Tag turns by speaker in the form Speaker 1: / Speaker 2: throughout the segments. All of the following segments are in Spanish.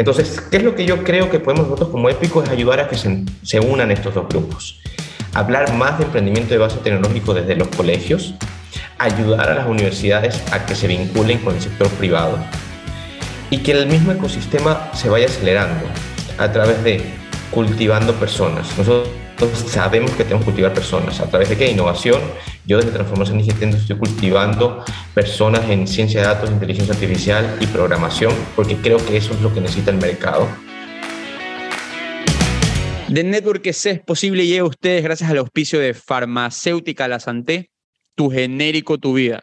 Speaker 1: Entonces, ¿qué es lo que yo creo que podemos nosotros como Épico? Es ayudar a que se, unan estos dos grupos. Hablar más de emprendimiento de base tecnológico desde los colegios, ayudar a las universidades a que se vinculen con el sector privado y que el mismo ecosistema se vaya acelerando a través de cultivando personas. Sabemos que tenemos que cultivar personas. ¿A través de qué? Innovación. Yo desde Transformación Digital estoy cultivando personas en ciencia de datos, inteligencia artificial y programación, porque creo que eso es lo que necesita el mercado.
Speaker 2: The Network que es posible llega a ustedes gracias al auspicio de Farmacéutica La Santé, tu genérico, tu vida.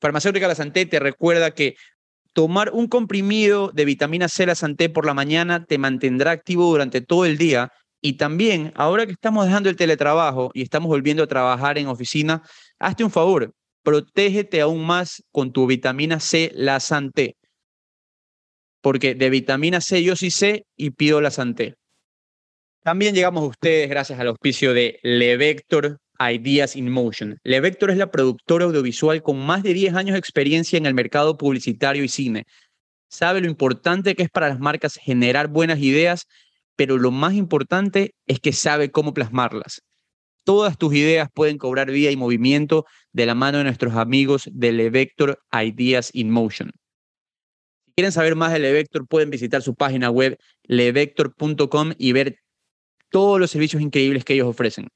Speaker 2: Farmacéutica La Santé te recuerda que tomar un comprimido de vitamina C La Santé por la mañana te mantendrá activo durante todo el día y también, ahora que estamos dejando el teletrabajo y estamos volviendo a trabajar en oficina, hazte un favor, protégete aún más con tu vitamina C La Santé. Porque de vitamina C yo sí sé y pido La Santé. También llegamos a ustedes gracias al auspicio de Levector Ideas in Motion. Levector es la productora audiovisual con más de 10 años de experiencia en el mercado publicitario y cine. Sabe lo importante que es para las marcas generar buenas ideas, pero lo más importante es que sabe cómo plasmarlas. Todas tus ideas pueden cobrar vida y movimiento de la mano de nuestros amigos de Levector Ideas in Motion. Si quieren saber más de Levector, pueden visitar su página web levector.com y ver todos los servicios increíbles que ellos ofrecen.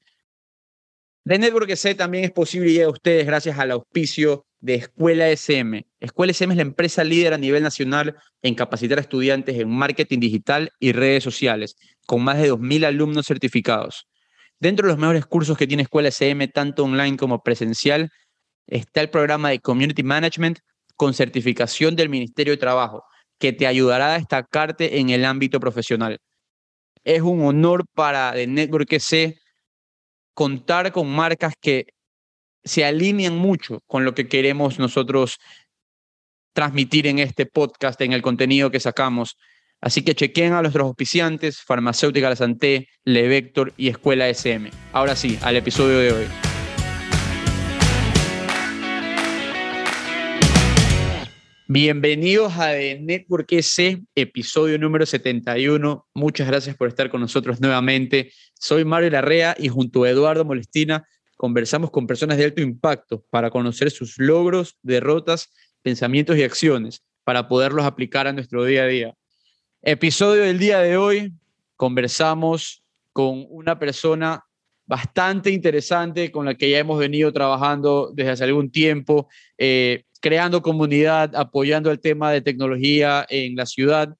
Speaker 2: The Network C también es posible y a ustedes gracias al auspicio de Escuela SM. Escuela SM es la empresa líder a nivel nacional en capacitar a estudiantes en marketing digital y redes sociales, con más de 2.000 alumnos certificados. Dentro de los mejores cursos que tiene Escuela SM, tanto online como presencial, está el programa de Community Management con certificación del Ministerio de Trabajo, que te ayudará a destacarte en el ámbito profesional. Es un honor para The Network C contar con marcas que se alinean mucho con lo que queremos nosotros transmitir en este podcast, en el contenido que sacamos. Así que chequen a nuestros auspiciantes, Farmacéutica La Santé, Levector y Escuela SM. Ahora sí, al episodio de hoy. Bienvenidos a The Network S, episodio número 71. Muchas gracias por estar con nosotros nuevamente. Soy Mario Larrea y junto a Eduardo Molestina conversamos con personas de alto impacto para conocer sus logros, derrotas, pensamientos y acciones para poderlos aplicar a nuestro día a día. Episodio del día de hoy, conversamos con una persona bastante interesante con la que ya hemos venido trabajando desde hace algún tiempo. Eh, creando comunidad, apoyando el tema de tecnología en la ciudad.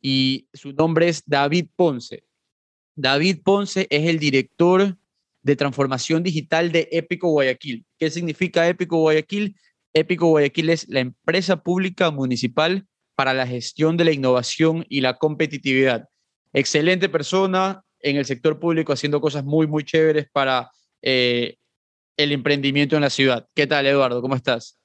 Speaker 2: Y su nombre es David Ponce. David Ponce es el director de transformación digital de Épico Guayaquil. ¿Qué significa Épico Guayaquil? Épico Guayaquil es la empresa pública municipal para la gestión de la innovación y la competitividad. Excelente persona en el sector público haciendo cosas muy, muy chéveres para eh, el emprendimiento en la ciudad. ¿Qué tal, Eduardo? ¿Cómo estás?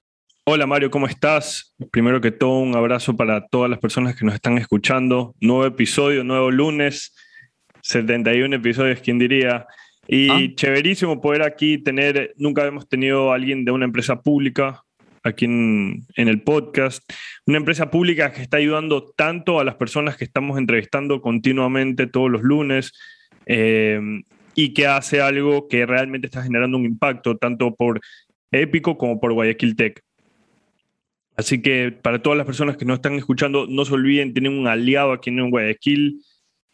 Speaker 3: Hola Mario, ¿cómo estás? Primero que todo, un abrazo para todas las personas que nos están escuchando. Nuevo episodio, nuevo lunes, 71 episodios, ¿quién diría? Y ah. chéverísimo poder aquí tener, nunca hemos tenido a alguien de una empresa pública aquí en, el podcast, una empresa pública que está ayudando tanto a las personas que estamos entrevistando continuamente todos los lunes eh, y que hace algo que realmente está generando un impacto tanto por Épico como por Guayaquil Tech. Así que para todas las personas que nos están escuchando, no se olviden, tienen un aliado aquí en Guayaquil.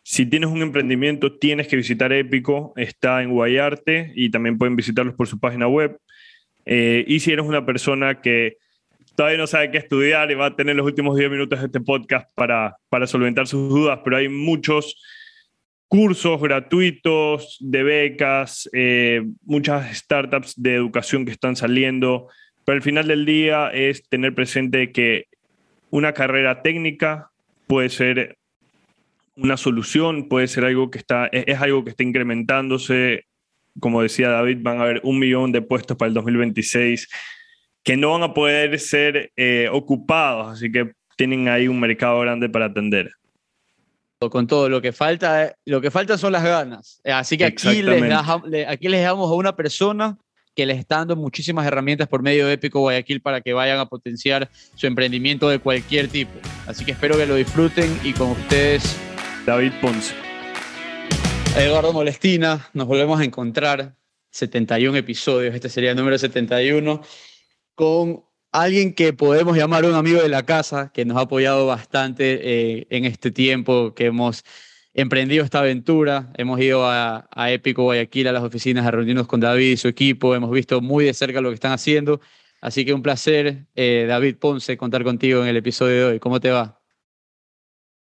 Speaker 3: Si tienes un emprendimiento, tienes que visitar Épico, está en Guayarte y también pueden visitarlos por su página web. Eh, y si eres una persona que todavía no sabe qué estudiar y va a tener los últimos 10 minutos de este podcast para, para solventar sus dudas, pero hay muchos cursos gratuitos de becas, eh, muchas startups de educación que están saliendo. Pero al final del día es tener presente que una carrera técnica puede ser una solución, puede ser algo que está, es, algo que está incrementándose. Como decía David, van a haber un millón de puestos para el 2026 que no van a poder ser eh, ocupados, así que tienen ahí un mercado grande para atender.
Speaker 2: Con todo, lo que falta, lo que falta son las ganas. Así que aquí les, aquí les damos a una persona que les está dando muchísimas herramientas por medio de Épico Guayaquil para que vayan a potenciar su emprendimiento de cualquier tipo. Así que espero que lo disfruten y con ustedes,
Speaker 3: David Ponce.
Speaker 2: Eduardo Molestina, nos volvemos a encontrar 71 episodios, este sería el número 71, con alguien que podemos llamar un amigo de la casa, que nos ha apoyado bastante eh, en este tiempo que hemos emprendido esta aventura. Hemos ido a, a, Épico Guayaquil, a las oficinas, a reunirnos con David y su equipo. Hemos visto muy de cerca lo que están haciendo. Así que un placer, eh, David Ponce, contar contigo en el episodio de hoy. ¿Cómo te va?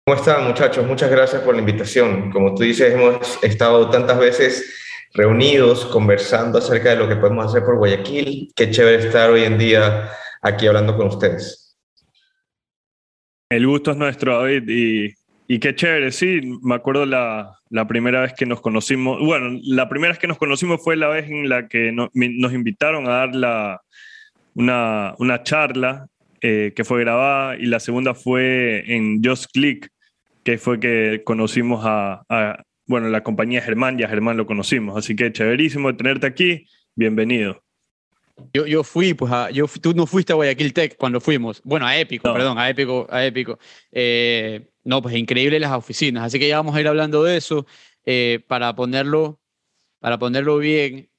Speaker 1: ¿Cómo están, muchachos? Muchas gracias por la invitación. Como tú dices, hemos estado tantas veces reunidos, conversando acerca de lo que podemos hacer por Guayaquil. Qué chévere estar hoy en día aquí hablando con ustedes.
Speaker 3: El gusto es nuestro, David, y, y qué chévere, sí, me acuerdo la, la, primera vez que nos conocimos, bueno, la primera vez que nos conocimos fue la vez en la que no, nos invitaron a dar la, una, una charla eh, que fue grabada y la segunda fue en Just Click, que fue que conocimos a, a, bueno, la compañía Germán, ya Germán lo conocimos, así que chéverísimo tenerte aquí, bienvenido.
Speaker 2: Yo, yo fui, pues, a, yo, tú no fuiste a Guayaquil Tech cuando fuimos. Bueno, a Épico, no. perdón, a Épico, a Épico. Eh, no, pues increíble las oficinas. Así que ya vamos a ir hablando de eso eh, para, ponerlo, para ponerlo bien.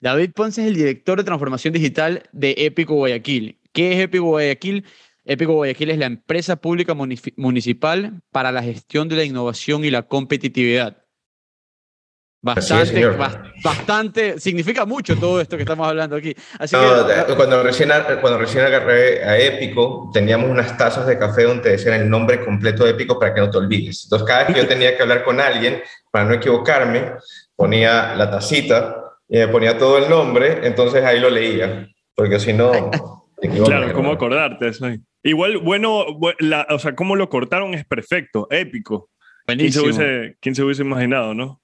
Speaker 2: David Ponce es el director de transformación digital de Épico Guayaquil. ¿Qué es Épico Guayaquil? Épico Guayaquil es la empresa pública municipal para la gestión de la innovación y la competitividad. Bastante, bastante, significa mucho todo esto que estamos hablando aquí. Así
Speaker 1: no, que, cuando, recién, cuando recién agarré a Épico, teníamos unas tazas de café donde decían el nombre completo de Épico para que no te olvides. Entonces, cada vez que yo tenía que hablar con alguien, para no equivocarme, ponía la tacita y me ponía todo el nombre, entonces ahí lo leía, porque si no...
Speaker 3: Claro, ¿cómo acordarte eso? Igual, bueno, la, o sea, cómo lo cortaron es perfecto, épico.
Speaker 2: Buenísimo.
Speaker 3: ¿Quién se hubiese, quién se hubiese imaginado, no?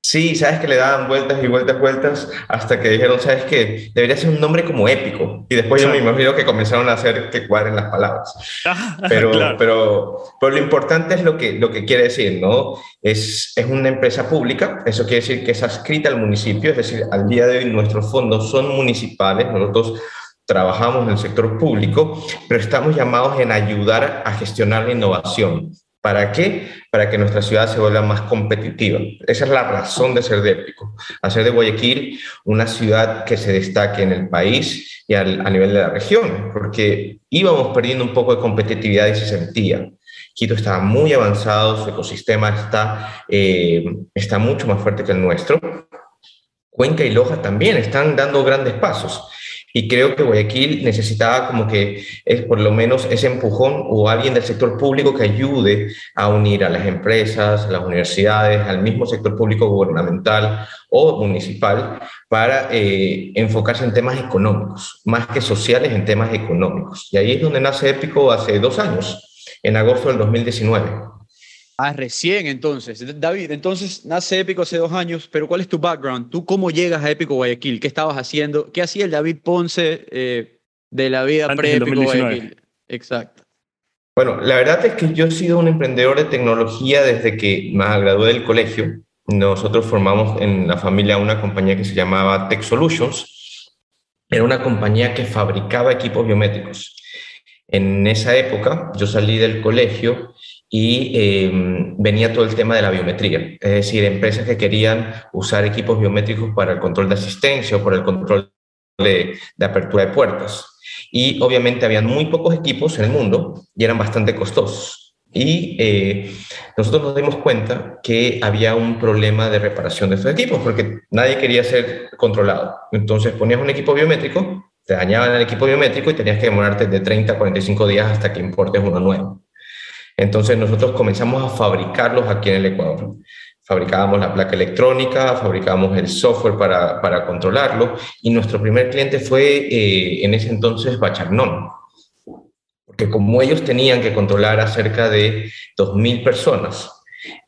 Speaker 1: Sí, sabes que le daban vueltas y vueltas, vueltas, hasta que dijeron, sabes que debería ser un nombre como épico. Y después yo me imagino que comenzaron a hacer que cuadren las palabras. Pero, claro. pero, pero lo importante es lo que, lo que quiere decir, ¿no? Es, es una empresa pública, eso quiere decir que es adscrita al municipio, es decir, al día de hoy nuestros fondos son municipales, nosotros trabajamos en el sector público, pero estamos llamados en ayudar a gestionar la innovación. ¿Para qué? Para que nuestra ciudad se vuelva más competitiva. Esa es la razón de ser de Épico. Hacer de Guayaquil una ciudad que se destaque en el país y a nivel de la región, porque íbamos perdiendo un poco de competitividad y se sentía. Quito estaba muy avanzado, su ecosistema está, eh, está mucho más fuerte que el nuestro. Cuenca y Loja también están dando grandes pasos. Y creo que Guayaquil necesitaba como que es por lo menos ese empujón o alguien del sector público que ayude a unir a las empresas, las universidades, al mismo sector público gubernamental o municipal para eh, enfocarse en temas económicos, más que sociales, en temas económicos. Y ahí es donde nace Épico hace dos años, en agosto del 2019.
Speaker 2: Ah, recién entonces. David, entonces nace Épico hace dos años, pero ¿cuál es tu background? ¿Tú cómo llegas a Épico Guayaquil? ¿Qué estabas haciendo? ¿Qué hacía el David Ponce eh, de la vida pre-Épico Guayaquil? Exacto.
Speaker 1: Bueno, la verdad es que yo he sido un emprendedor de tecnología desde que me gradué del colegio. Nosotros formamos en la familia una compañía que se llamaba Tech Solutions. Era una compañía que fabricaba equipos biométricos. En esa época yo salí del colegio y eh, venía todo el tema de la biometría, es decir, empresas que querían usar equipos biométricos para el control de asistencia o para el control de, de apertura de puertas. Y obviamente habían muy pocos equipos en el mundo y eran bastante costosos. Y eh, nosotros nos dimos cuenta que había un problema de reparación de estos equipos porque nadie quería ser controlado. Entonces ponías un equipo biométrico, te dañaban el equipo biométrico y tenías que demorarte de 30 a 45 días hasta que importes uno nuevo. Entonces nosotros comenzamos a fabricarlos aquí en el Ecuador. Fabricábamos la placa electrónica, fabricábamos el software para, para controlarlo y nuestro primer cliente fue eh, en ese entonces Bachagnon, porque como ellos tenían que controlar a cerca de 2.000 personas,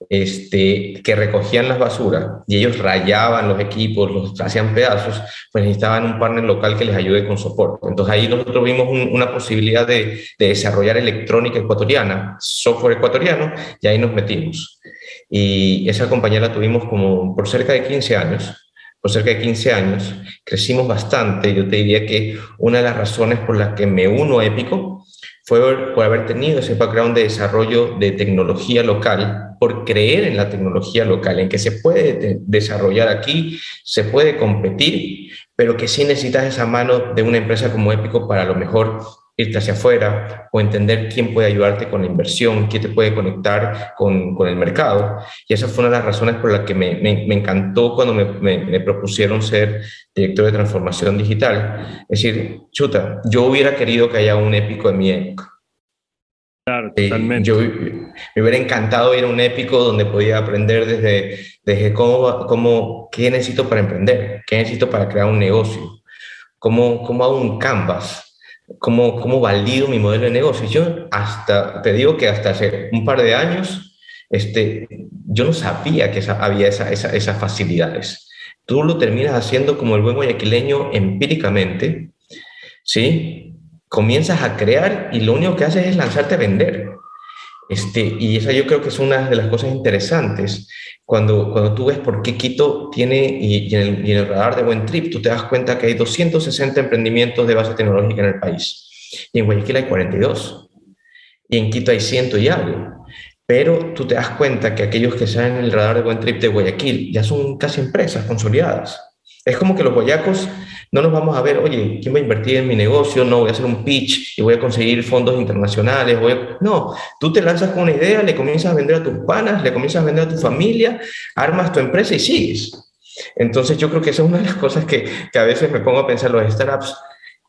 Speaker 1: este, que recogían las basuras y ellos rayaban los equipos, los hacían pedazos, pues necesitaban un partner local que les ayude con soporte. Entonces ahí nosotros vimos un, una posibilidad de, de, desarrollar electrónica ecuatoriana, software ecuatoriano, y ahí nos metimos. Y esa compañía la tuvimos como por cerca de 15 años, por cerca de 15 años, crecimos bastante. Yo te diría que una de las razones por las que me uno a Épico fue por haber tenido ese background de desarrollo de tecnología local, por creer en la tecnología local, en que se puede desarrollar aquí, se puede competir, pero que sí necesitas esa mano de una empresa como Épico para a lo mejor irte hacia afuera o entender quién puede ayudarte con la inversión, quién te puede conectar con, con el mercado. Y esa fue una de las razones por las que me, me, encantó cuando me, me, propusieron ser director de transformación digital. Es decir, chuta, yo hubiera querido que haya un épico en mi época.
Speaker 3: Claro, eh, totalmente.
Speaker 1: yo me hubiera encantado ir a un épico donde podía aprender desde, desde cómo, cómo, qué necesito para emprender, qué necesito para crear un negocio, cómo, cómo hago un canvas, cómo, cómo valido mi modelo de negocio. Yo hasta, te digo que hasta hace un par de años, este, yo no sabía que había esa, esas facilidades. Tú lo terminas haciendo como el buen guayaquileño empíricamente, ¿sí? Comienzas a crear y lo único que haces es lanzarte a vender. Este, y esa yo creo que es una de las cosas interesantes. Cuando, cuando tú ves por qué Quito tiene, y, en el, y, en el, radar de Buen Trip, tú te das cuenta que hay 260 emprendimientos de base tecnológica en el país. Y en Guayaquil hay 42. Y en Quito hay ciento y algo. Pero tú te das cuenta que aquellos que salen en el radar de Buen Trip de Guayaquil ya son casi empresas consolidadas. Es como que los guayacos no nos vamos a ver, oye, ¿quién va a invertir en mi negocio? No, voy a hacer un pitch y voy a conseguir fondos internacionales. No, tú te lanzas con una idea, le comienzas a vender a tus panas, le comienzas a vender a tu familia, armas tu empresa y sigues. Entonces yo creo que esa es una de las cosas que, que a veces me pongo a pensar, los startups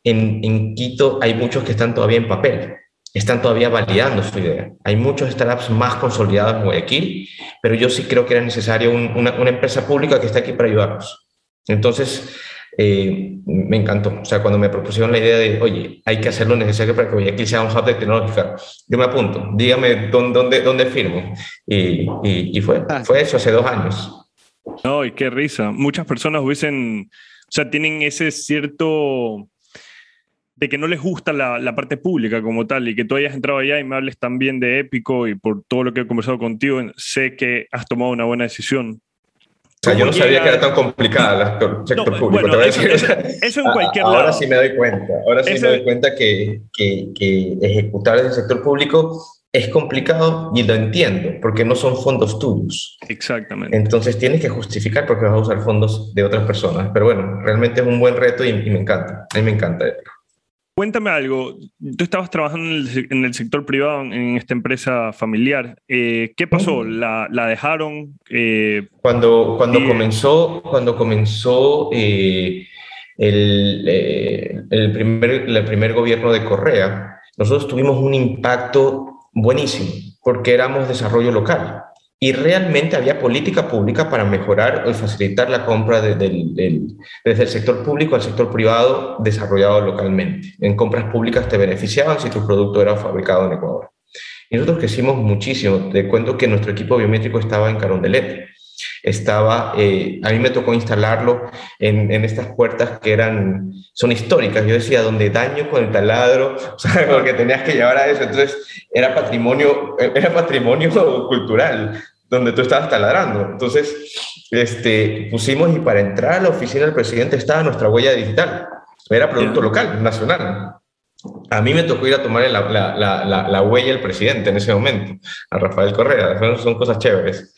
Speaker 1: en, en Quito hay muchos que están todavía en papel, están todavía validando su idea. Hay muchos startups más consolidados en Guayaquil, pero yo sí creo que era necesario una, una empresa pública que esté aquí para ayudarnos. Entonces, eh, me encantó. O sea, cuando me propusieron la idea de, oye, hay que hacer lo necesario para que Guayaquil sea un hub de tecnológica, yo me apunto, dígame dónde, dónde, firmo. Y, y, fue, ah. fue eso hace dos años.
Speaker 3: No, y qué risa. Muchas personas hubiesen, o sea, tienen ese cierto de que no les gusta la, la, parte pública como tal y que tú hayas entrado allá y me hables también de épico y por todo lo que he conversado contigo, sé que has tomado una buena decisión.
Speaker 1: O sea, yo no sabía que era tan complicada el sector público. te voy a decir.
Speaker 3: Eso, en cualquier
Speaker 1: ahora
Speaker 3: lado.
Speaker 1: Ahora sí me doy cuenta. Ahora sí me doy cuenta que, que, que ejecutar desde el sector público es complicado y lo entiendo, porque no son fondos tuyos.
Speaker 3: Exactamente.
Speaker 1: Entonces tienes que justificar porque vas a usar fondos de otras personas. Pero bueno, realmente es un buen reto y, y me encanta. A mí me encanta.
Speaker 3: Cuéntame algo, tú estabas trabajando en el, sector privado en esta empresa familiar. Eh, ¿Qué pasó? ¿La, la dejaron?
Speaker 1: Eh, cuando cuando comenzó, cuando comenzó eh, el, el, primer, el primer gobierno de Correa, nosotros tuvimos un impacto buenísimo porque éramos desarrollo local y realmente había política pública para mejorar y facilitar la compra desde el sector público al sector privado desarrollado localmente. En compras públicas te beneficiaban si tu producto era fabricado en Ecuador. Y nosotros crecimos muchísimo. Te cuento que nuestro equipo biométrico estaba en Carondelet. Estaba, eh, a mí me tocó instalarlo en, en, estas puertas que eran, son históricas. Yo decía, donde daño con el taladro, o sea, porque tenías que llevar a eso. Entonces, era patrimonio, era patrimonio cultural donde tú estabas taladrando. Entonces, este, pusimos y para entrar a la oficina del presidente estaba nuestra huella digital. Era producto local, nacional. A mí me tocó ir a tomar la, la, la, la, huella del presidente en ese momento, a Rafael Correa. Son, cosas chéveres.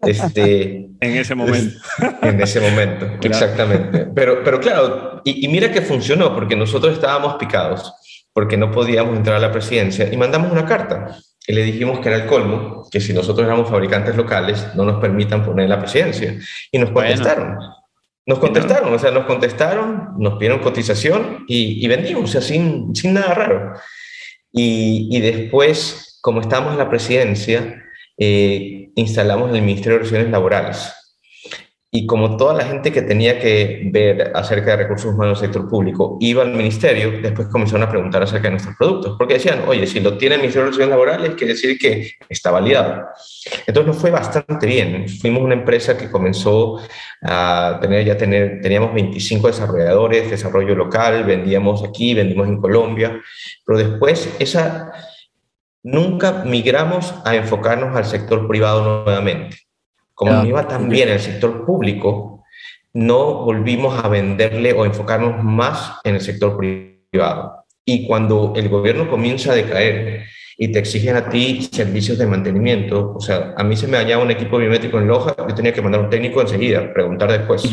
Speaker 1: Este,
Speaker 3: en ese momento.
Speaker 1: En ese momento, exactamente. Pero, pero claro, y, y mira que funcionó, porque nosotros estábamos picados, porque no podíamos entrar a la presidencia y mandamos una carta y le dijimos que era el colmo, que si nosotros éramos fabricantes locales, no nos permitan poner la presidencia. Y nos contestaron. Nos contestaron, o sea, nos contestaron, nos pidieron cotización y, vendimos, o sea, sin, sin nada raro. Y, y después, como estábamos en la presidencia, eh, instalamos el Ministerio de Relaciones Laborales y como toda la gente que tenía que ver acerca de recursos humanos del sector público iba al ministerio, después comenzaron a preguntar acerca de nuestros productos, porque decían, oye, si lo tiene el Ministerio de Relaciones Laborales, quiere decir que está validado. Entonces nos fue bastante bien. Fuimos una empresa que comenzó a tener, ya tener, teníamos 25 desarrolladores, desarrollo local, vendíamos aquí, vendimos en Colombia, pero después esa, nunca migramos a enfocarnos al sector privado nuevamente como no iba tan bien el sector público, no volvimos a venderle o enfocarnos más en el sector privado. Y cuando el gobierno comienza a decaer y te exigen a ti servicios de mantenimiento, o sea, a mí se me hallaba un equipo biométrico en Loja, yo tenía que mandar un técnico enseguida, preguntar después,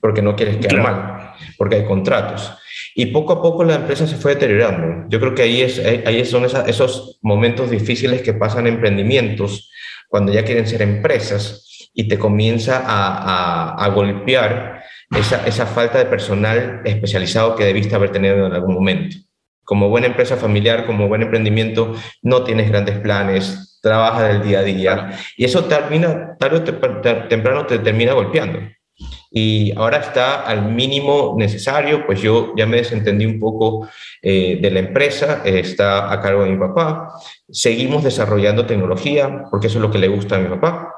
Speaker 1: porque no quieres quedar mal, porque hay contratos. Y poco a poco la empresa se fue deteriorando. Yo creo que ahí, es, ahí son esos momentos difíciles que pasan emprendimientos cuando ya quieren ser empresas y te comienza a, golpear esa, esa, falta de personal especializado que debiste haber tenido en algún momento. Como buena empresa familiar, como buen emprendimiento, no tienes grandes planes, trabajas del día a día y eso termina, tarde o temprano te termina golpeando. Y ahora está al mínimo necesario, pues yo ya me desentendí un poco eh, de la empresa, está a cargo de mi papá, seguimos desarrollando tecnología, porque eso es lo que le gusta a mi papá,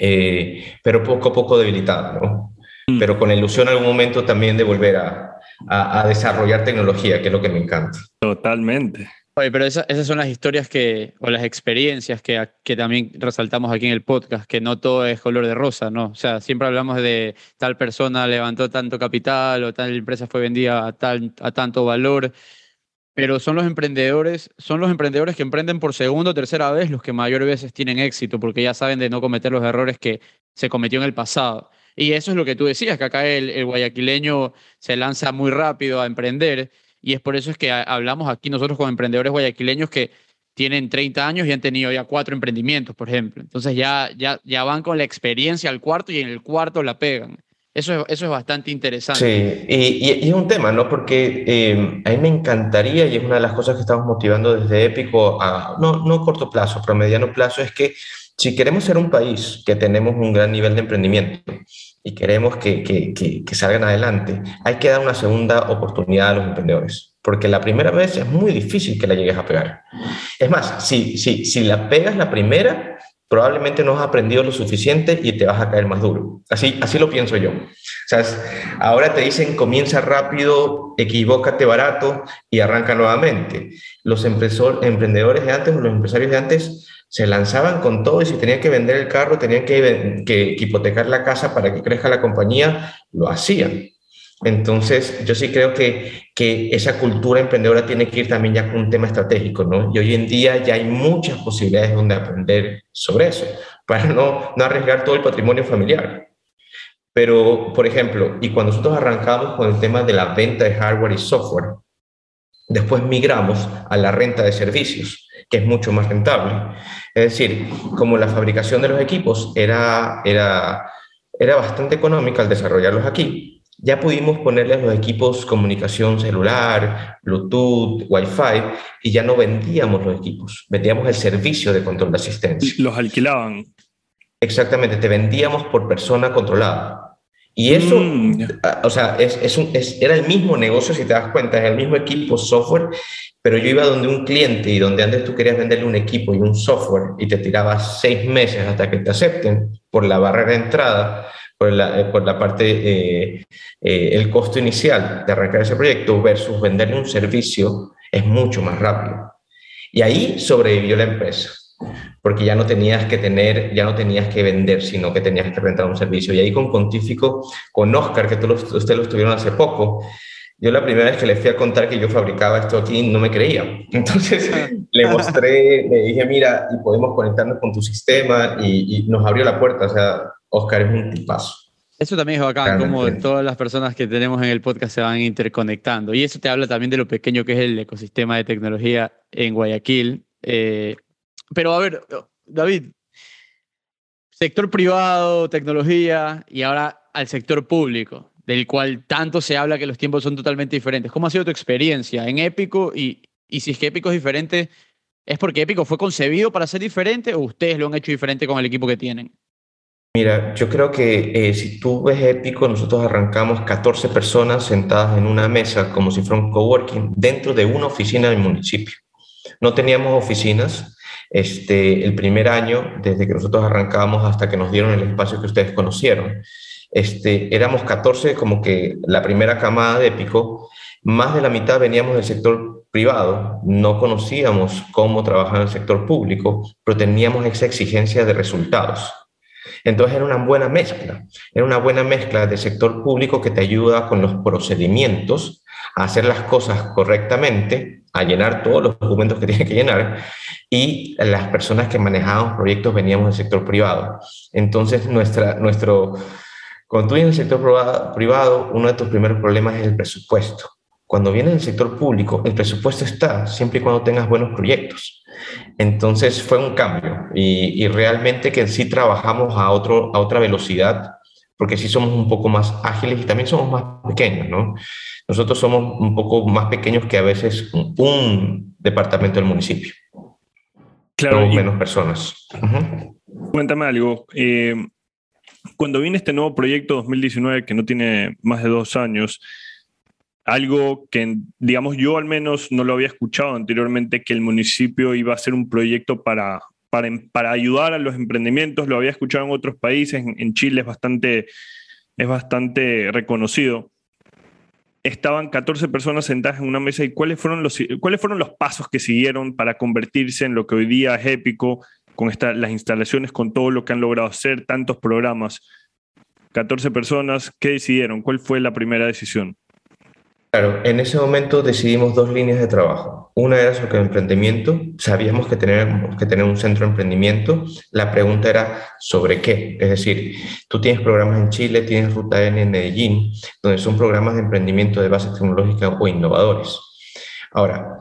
Speaker 1: eh, pero poco a poco debilitado, ¿no? Mm. Pero con la ilusión en algún momento también de volver a, a, desarrollar tecnología, que es lo que me encanta.
Speaker 3: Totalmente.
Speaker 2: Oye, pero esas son las historias que, o las experiencias que, que también resaltamos aquí en el podcast, que no todo es color de rosa, ¿no? O sea, siempre hablamos de tal persona levantó tanto capital o tal empresa fue vendida a, tal, a tanto valor, pero son los emprendedores, son los emprendedores que emprenden por segunda o tercera vez los que mayor veces tienen éxito, porque ya saben de no cometer los errores que se cometió en el pasado. Y eso es lo que tú decías, que acá el, guayaquileño se lanza muy rápido a emprender, y es por eso es que hablamos aquí nosotros con emprendedores guayaquileños que tienen 30 años y han tenido ya cuatro emprendimientos, por ejemplo. Entonces ya, ya, ya van con la experiencia al cuarto y en el cuarto la pegan. Eso, eso es bastante interesante.
Speaker 1: Sí, y, es un tema, ¿no? Porque eh, a mí me encantaría, y es una de las cosas que estamos motivando desde Épico, a, no, no corto plazo, pero a mediano plazo, es que si queremos ser un país que tenemos un gran nivel de emprendimiento y queremos que, que, que, salgan adelante, hay que dar una segunda oportunidad a los emprendedores, porque la primera vez es muy difícil que la llegues a pegar. Es más, si, si, si la pegas la primera, probablemente no has aprendido lo suficiente y te vas a caer más duro. Así, así lo pienso yo. O sea, ahora te dicen comienza rápido, equivócate barato y arranca nuevamente. Los emprendedores de antes, los empresarios de antes, se lanzaban con todo y si tenían que vender el carro, tenían que, que hipotecar la casa para que crezca la compañía, lo hacían. Entonces, yo sí creo que, que esa cultura emprendedora tiene que ir también ya con un tema estratégico, ¿no? Y hoy en día ya hay muchas posibilidades donde aprender sobre eso, para no, no arriesgar todo el patrimonio familiar. Pero, por ejemplo, y cuando nosotros arrancamos con el tema de la venta de hardware y software, después migramos a la renta de servicios, que es mucho más rentable. Es decir, como la fabricación de los equipos era, era, era bastante económica al desarrollarlos aquí, ya pudimos ponerle a los equipos comunicación celular, Bluetooth, Wi-Fi, y ya no vendíamos los equipos, vendíamos el servicio de control de asistencia.
Speaker 3: Los alquilaban.
Speaker 1: Exactamente, te vendíamos por persona controlada. Y eso, mm, o sea, es, es un, era el mismo negocio, si te das cuenta, es el mismo equipo, software, pero yo iba donde un cliente y donde antes tú querías venderle un equipo y un software y te tirabas seis meses hasta que te acepten por la barrera de entrada, por la, eh, por la parte, eh, eh, el costo inicial de arrancar ese proyecto versus venderle un servicio es mucho más rápido. Y ahí sobrevivió la empresa, porque ya no tenías que tener, ya no tenías que vender, sino que tenías que rentar un servicio. Y ahí con Pontífico, con Oscar, que ustedes lo estuvieron hace poco, yo la primera vez que le fui a contar que yo fabricaba esto aquí no me creía. Entonces le mostré, le dije, mira, y podemos conectarnos con tu sistema y, y, nos abrió la puerta. O sea, Oscar es un tipazo.
Speaker 2: Eso también es bacán, como todas las personas que tenemos en el podcast se van interconectando. Y eso te habla también de lo pequeño que es el ecosistema de tecnología en Guayaquil. Eh, pero a ver, David, sector privado, tecnología y ahora al sector público, del cual tanto se habla que los tiempos son totalmente diferentes. ¿Cómo ha sido tu experiencia en Épico? Y, y si es que Épico es diferente, ¿es porque Épico fue concebido para ser diferente o ustedes lo han hecho diferente con el equipo que tienen?
Speaker 1: Mira, yo creo que eh, si tú ves Épico, nosotros arrancamos 14 personas sentadas en una mesa como si fuera un coworking dentro de una oficina del municipio. No teníamos oficinas. Este, el primer año, desde que nosotros arrancamos hasta que nos dieron el espacio que ustedes conocieron, este, éramos 14 como que la primera camada de Épico. Más de la mitad veníamos del sector privado, no conocíamos cómo trabajar en el sector público, pero teníamos esa exigencia de resultados. Entonces era una buena mezcla, era una buena mezcla de sector público que te ayuda con los procedimientos a hacer las cosas correctamente, a llenar todos los documentos que tiene que llenar, y las personas que manejábamos proyectos veníamos del sector privado. Entonces, nuestra, nuestro, cuando tú vienes del sector privado, uno de tus primeros problemas es el presupuesto. Cuando vienes del sector público, el presupuesto está siempre y cuando tengas buenos proyectos. Entonces fue un cambio y, y realmente que sí trabajamos a, otro, a otra velocidad porque sí somos un poco más ágiles y también somos más pequeños, ¿no? Nosotros somos un poco más pequeños que a veces un departamento del municipio. Claro. menos personas.
Speaker 3: Cuéntame algo. Eh, cuando viene este nuevo proyecto 2019, que no tiene más de dos años, algo que, digamos, yo al menos no lo había escuchado anteriormente, que el municipio iba a hacer un proyecto para para, ayudar a los emprendimientos. Lo había escuchado en otros países, en, Chile es bastante, es bastante reconocido. Estaban 14 personas sentadas en una mesa y cuáles fueron los, cuáles fueron los pasos que siguieron para convertirse en lo que hoy día es épico, con esta, las instalaciones, con todo lo que han logrado hacer, tantos programas. 14 personas, ¿qué decidieron? ¿Cuál fue la primera decisión?
Speaker 1: Claro, en ese momento decidimos dos líneas de trabajo. Una era sobre el emprendimiento, sabíamos que teníamos que tener un centro de emprendimiento. La pregunta era sobre qué. Es decir, tú tienes programas en Chile, tienes Ruta N en Medellín, donde son programas de emprendimiento de base tecnológica o innovadores. Ahora,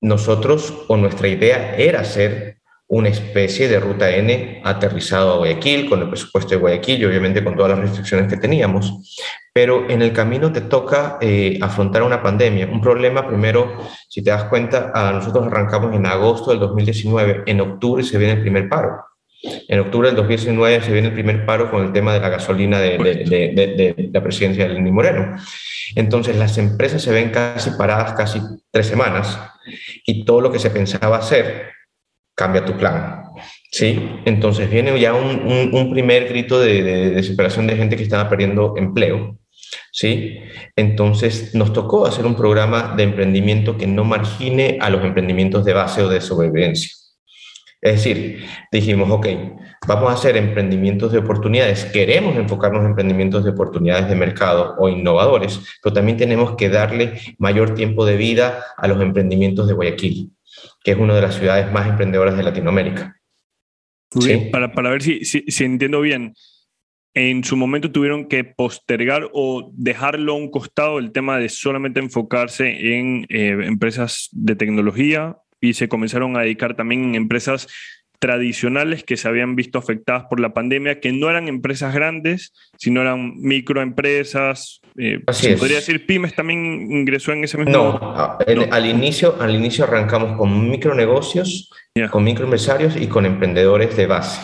Speaker 1: nosotros o nuestra idea era ser una especie de ruta N aterrizado a Guayaquil, con el presupuesto de Guayaquil y obviamente con todas las restricciones que teníamos. Pero en el camino te toca eh, afrontar una pandemia, un problema primero, si te das cuenta, a nosotros arrancamos en agosto del 2019, en octubre se viene el primer paro. En octubre del 2019 se viene el primer paro con el tema de la gasolina de, de la presidencia de Lenín Moreno. Entonces las empresas se ven casi paradas casi tres semanas y todo lo que se pensaba hacer cambia tu plan. ¿sí? Entonces viene ya un, primer grito de, de, desesperación de gente que estaba perdiendo empleo. ¿sí? Entonces nos tocó hacer un programa de emprendimiento que no margine a los emprendimientos de base o de sobrevivencia. Es decir, dijimos, ok, vamos a hacer emprendimientos de oportunidades, queremos enfocarnos en emprendimientos de oportunidades de mercado o innovadores, pero también tenemos que darle mayor tiempo de vida a los emprendimientos de Guayaquil que es una de las ciudades más emprendedoras de Latinoamérica.
Speaker 3: Para, para, ver si, si, entiendo bien, en su momento tuvieron que postergar o dejarlo a un costado el tema de solamente enfocarse en eh, empresas de tecnología y se comenzaron a dedicar también en empresas tradicionales que se habían visto afectadas por la pandemia, que no eran empresas grandes, sino eran microempresas. Eh, ¿se podría decir pymes también ingresó en ese mismo?
Speaker 1: No, al, inicio, al inicio arrancamos con micronegocios, con microempresarios y con emprendedores de base.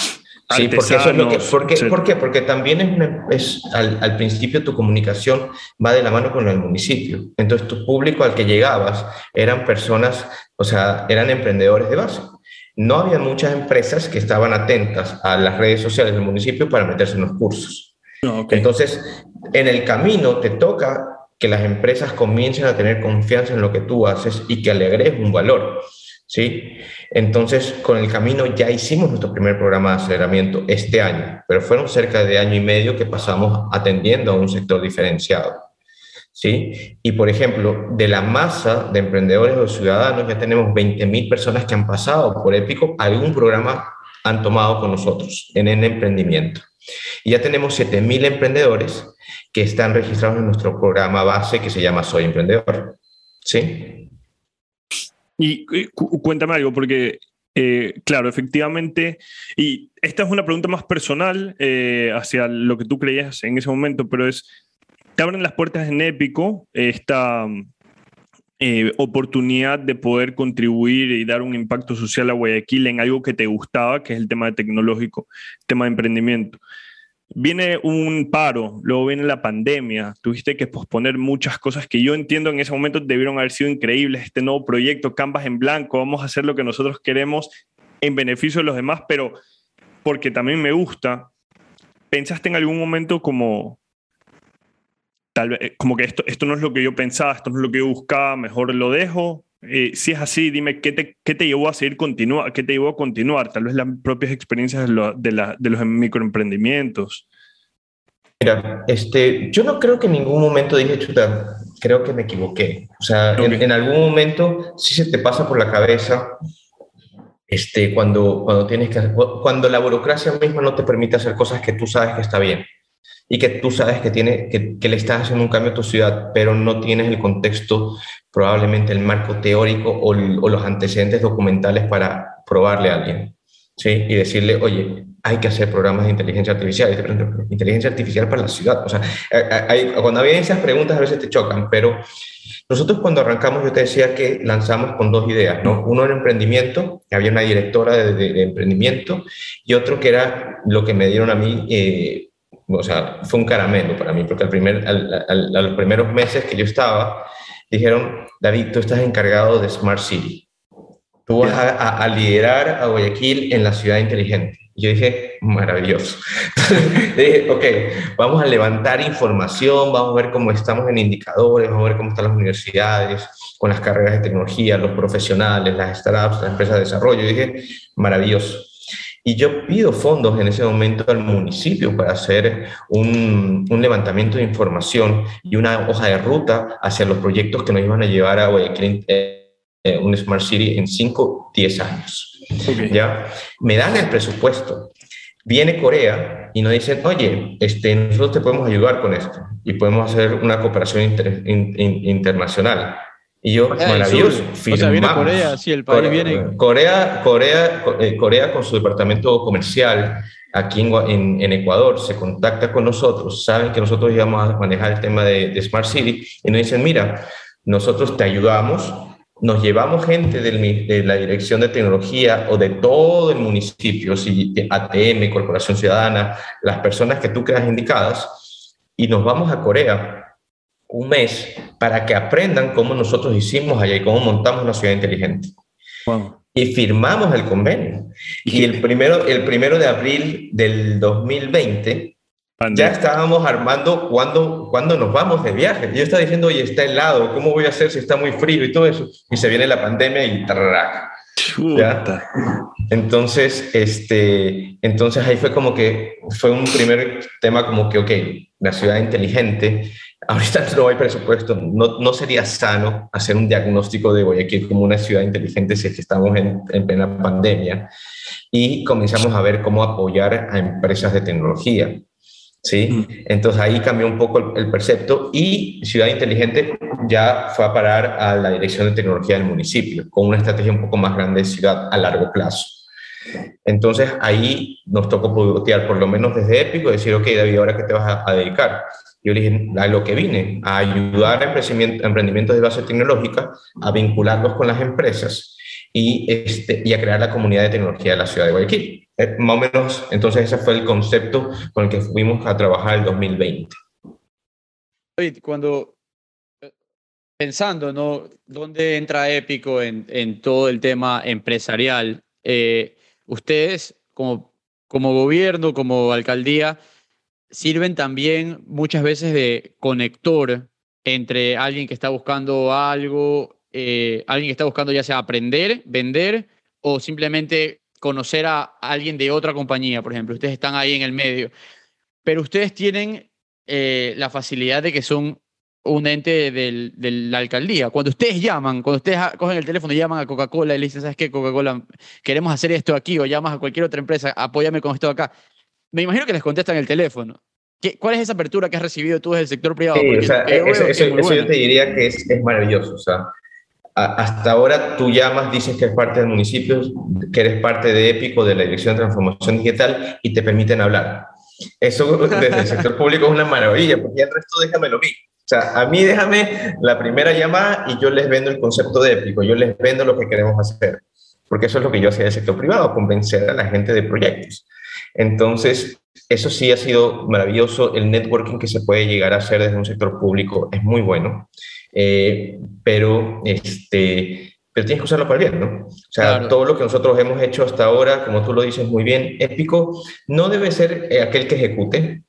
Speaker 1: Sí, porque eso es lo que, porque, ¿Por qué? Porque también es, es al, al, principio tu comunicación va de la mano con el municipio. Entonces tu público al que llegabas eran personas, o sea, eran emprendedores de base no había muchas empresas que estaban atentas a las redes sociales del municipio para meterse en los cursos. Entonces, en el camino te toca que las empresas comiencen a tener confianza en lo que tú haces y que le agregues un valor. ¿sí? Entonces, con el camino ya hicimos nuestro primer programa de aceleramiento este año, pero fueron cerca de año y medio que pasamos atendiendo a un sector diferenciado. ¿Sí? Y por ejemplo, de la masa de emprendedores o ciudadanos, ya tenemos 20.000 personas que han pasado por Épico, algún programa han tomado con nosotros en el emprendimiento. Y ya tenemos 7.000 emprendedores que están registrados en nuestro programa base que se llama Soy Emprendedor. ¿Sí?
Speaker 3: Y, cuéntame algo, porque eh, claro, efectivamente, y esta es una pregunta más personal eh, hacia lo que tú creías en ese momento, pero es, te abren las puertas en Épico esta eh, oportunidad de poder contribuir y dar un impacto social a Guayaquil en algo que te gustaba, que es el tema de tecnológico, tema de emprendimiento. Viene un paro, luego viene la pandemia, tuviste que posponer muchas cosas que yo entiendo en ese momento debieron haber sido increíbles, este nuevo proyecto, Canvas en Blanco, vamos a hacer lo que nosotros queremos en beneficio de los demás, pero porque también me gusta, ¿pensaste en algún momento como, tal vez, eh, como que esto, esto no es lo que yo pensaba, esto no es lo que yo buscaba, mejor lo dejo. Eh, si es así, dime, ¿qué te, qué te llevó a seguir continuar? ¿Qué te llevó a continuar? Tal vez las propias experiencias de, de, la, de los microemprendimientos.
Speaker 1: Mira, este, yo no creo que en ningún momento dije, chuta, creo que me equivoqué. O sea, en, en, algún momento sí se te pasa por la cabeza este, cuando, cuando, tienes que, cuando la burocracia misma no te permite hacer cosas que tú sabes que está bien y que tú sabes que, tiene, que, que, le estás haciendo un cambio a tu ciudad, pero no tienes el contexto, probablemente el marco teórico o, o los antecedentes documentales para probarle a alguien. ¿sí? Y decirle, oye, hay que hacer programas de inteligencia artificial, inteligencia artificial para la ciudad. O sea, hay, cuando había esas preguntas a veces te chocan, pero nosotros cuando arrancamos yo te decía que lanzamos con dos ideas, ¿no? Uno era emprendimiento, había una directora de, de, emprendimiento, y otro que era lo que me dieron a mí, eh, o sea, fue un caramelo para mí, porque al primer, al, al, a los primeros meses que yo estaba, dijeron, David, tú estás encargado de Smart City. Tú vas a, a liderar a Guayaquil en la ciudad inteligente. Yo dije, maravilloso. dije, ok, vamos a levantar información, vamos a ver cómo estamos en indicadores, vamos a ver cómo están las universidades, con las carreras de tecnología, los profesionales, las startups, las empresas de desarrollo. Yo dije, maravilloso. Y yo pido fondos en ese momento al municipio para hacer un, un, levantamiento de información y una hoja de ruta hacia los proyectos que nos iban a llevar a Guayaquil, eh, un Smart City en 5, 10 años. Okay. ¿ya? Me dan el presupuesto. Viene Corea y nos dicen, oye, este, nosotros te podemos ayudar con esto y podemos hacer una cooperación inter, in, in, internacional. Y yo, Corea maravilloso.
Speaker 2: O sea, viene Corea, sí, el país
Speaker 1: Corea,
Speaker 2: viene.
Speaker 1: Corea, Corea, eh, Corea con su departamento comercial aquí en, en, en, Ecuador se contacta con nosotros, saben que nosotros íbamos a manejar el tema de, de Smart City y nos dicen, mira, nosotros te ayudamos, nos llevamos gente del, de la Dirección de Tecnología o de todo el municipio, si ATM, Corporación Ciudadana, las personas que tú creas indicadas, y nos vamos a Corea un mes para que aprendan cómo nosotros hicimos allá y cómo montamos una ciudad inteligente. Wow. Y firmamos el convenio. Y el primero, el primero de abril del 2020 ya estábamos armando cuándo, cuando nos vamos de viaje. Yo estaba diciendo, oye, está helado, ¿cómo voy a hacer si está muy frío y todo eso? Y se viene la pandemia y ¡tarrac! ¿Ya? Entonces, este, entonces ahí fue como que fue un primer tema como que, ok, la ciudad inteligente, ahorita no hay presupuesto, no, no sería sano hacer un diagnóstico de Guayaquil como una ciudad inteligente si es que estamos en, en plena pandemia. Y comenzamos a ver cómo apoyar a empresas de tecnología. ¿sí? Entonces ahí cambió un poco el, el, percepto y Ciudad Inteligente ya fue a parar a la Dirección de Tecnología del municipio, con una estrategia un poco más grande de ciudad a largo plazo. Entonces ahí nos tocó pivotear, por lo menos desde Épico, decir, ok, David, ¿ahora qué te vas a, a dedicar? Yo le dije, a lo que vine, a ayudar a emprendimientos de base tecnológica, a vincularlos con las empresas y, este, y a crear la comunidad de tecnología de la ciudad de Guayaquil. Eh, más o menos, entonces ese fue el concepto con el que fuimos a trabajar el 2020.
Speaker 2: Cuando eh, pensando, ¿no? ¿Dónde entra Épico en, en todo el tema empresarial? Eh, ustedes, como, como gobierno, como alcaldía, sirven también muchas veces de conector entre alguien que está buscando algo, eh, alguien que está buscando ya sea aprender, vender o simplemente conocer a alguien de otra compañía, por ejemplo. Ustedes están ahí en el medio, pero ustedes tienen eh, la facilidad de que son un ente del, de la alcaldía. Cuando ustedes llaman, cuando ustedes cogen el teléfono y llaman a Coca-Cola y le dicen, ¿sabes qué, Coca-Cola? Queremos hacer esto aquí, o llamas a cualquier otra empresa, apóyame con esto acá. Me imagino que les contestan el teléfono. ¿Qué, ¿Cuál es esa apertura que has recibido tú desde el sector privado?
Speaker 1: Sí, o sea, eso, eso, eso yo te diría que es, es maravilloso. O sea, hasta ahora tú llamas, dices que eres parte del municipio, que eres parte de EPICO, de la Dirección de Transformación Digital, y te permiten hablar. Eso desde el sector público es una maravilla, porque el resto déjamelo vi. O sea, a mí déjame la primera llamada y yo les vendo el concepto de EPICO, yo les vendo lo que queremos hacer, porque eso es lo que yo hacía en el sector privado, convencer a la gente de proyectos. Entonces, eso sí ha sido maravilloso. El networking que se puede llegar a hacer desde un sector público es muy bueno. Eh, pero, este, pero tienes que usarlo para bien, ¿no? O sea, claro. todo lo que nosotros hemos hecho hasta ahora, como tú lo dices muy bien, épico, no debe ser eh, aquel que ejecute,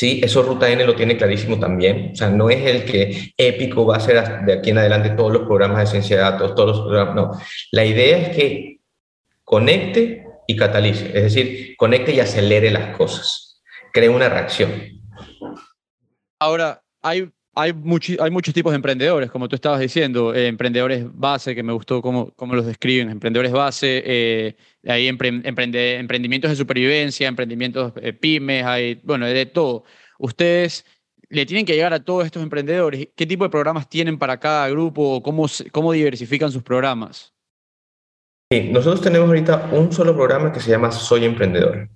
Speaker 1: Sí, eso Ruta N lo tiene clarísimo también. O sea, no es el que épico va a ser de aquí en adelante todos los programas de ciencia de datos, todos los programas. No. La idea es que conecte y catalice, es decir, conecte y acelere las cosas, cree una reacción.
Speaker 2: Ahora, hay, hay, muchos tipos de emprendedores, como tú estabas diciendo, eh, emprendedores base, que me gustó cómo, los describen, emprendedores base, eh, hay emprende, emprendimientos de supervivencia, emprendimientos eh, pymes, hay, bueno, de todo. Ustedes le tienen que llegar a todos estos emprendedores. ¿Qué tipo de programas tienen para cada grupo? ¿Cómo, cómo diversifican sus programas?
Speaker 1: Sí, nosotros tenemos ahorita un solo programa que se llama Soy Emprendedor.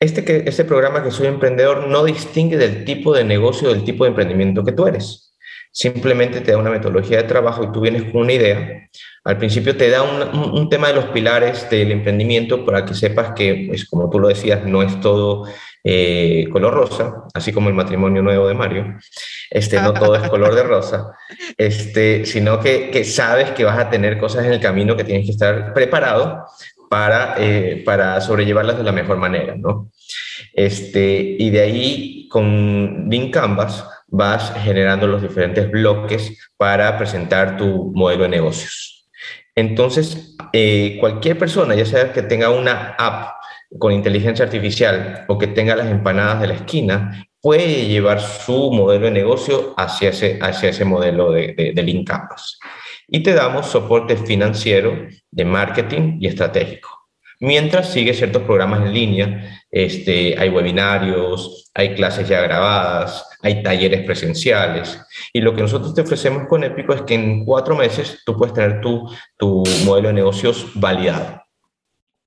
Speaker 1: Este, que, este programa que Soy Emprendedor no distingue del tipo de negocio, del tipo de emprendimiento que tú eres simplemente te da una metodología de trabajo y tú vienes con una idea. Al principio te da un, tema de los pilares del emprendimiento para que sepas que, pues, como tú lo decías, no es todo eh, color rosa, así como el matrimonio nuevo de Mario. Este, no todo es color de rosa, este, sino que, que, sabes que vas a tener cosas en el camino que tienes que estar preparado para, eh, para sobrellevarlas de la mejor manera, ¿no? Este, y de ahí, con Lean Canvas, vas generando los diferentes bloques para presentar tu modelo de negocios. Entonces, eh, cualquier persona, ya sea que tenga una app con inteligencia artificial o que tenga las empanadas de la esquina, puede llevar su modelo de negocio hacia ese, hacia ese modelo de, de, de Link Campus. Y te damos soporte financiero, de marketing y estratégico. Mientras sigue ciertos programas en línea, este, hay webinarios, hay clases ya grabadas, hay talleres presenciales. Y lo que nosotros te ofrecemos con Épico es que en cuatro meses tú puedes tener tu, tu modelo de negocios validado.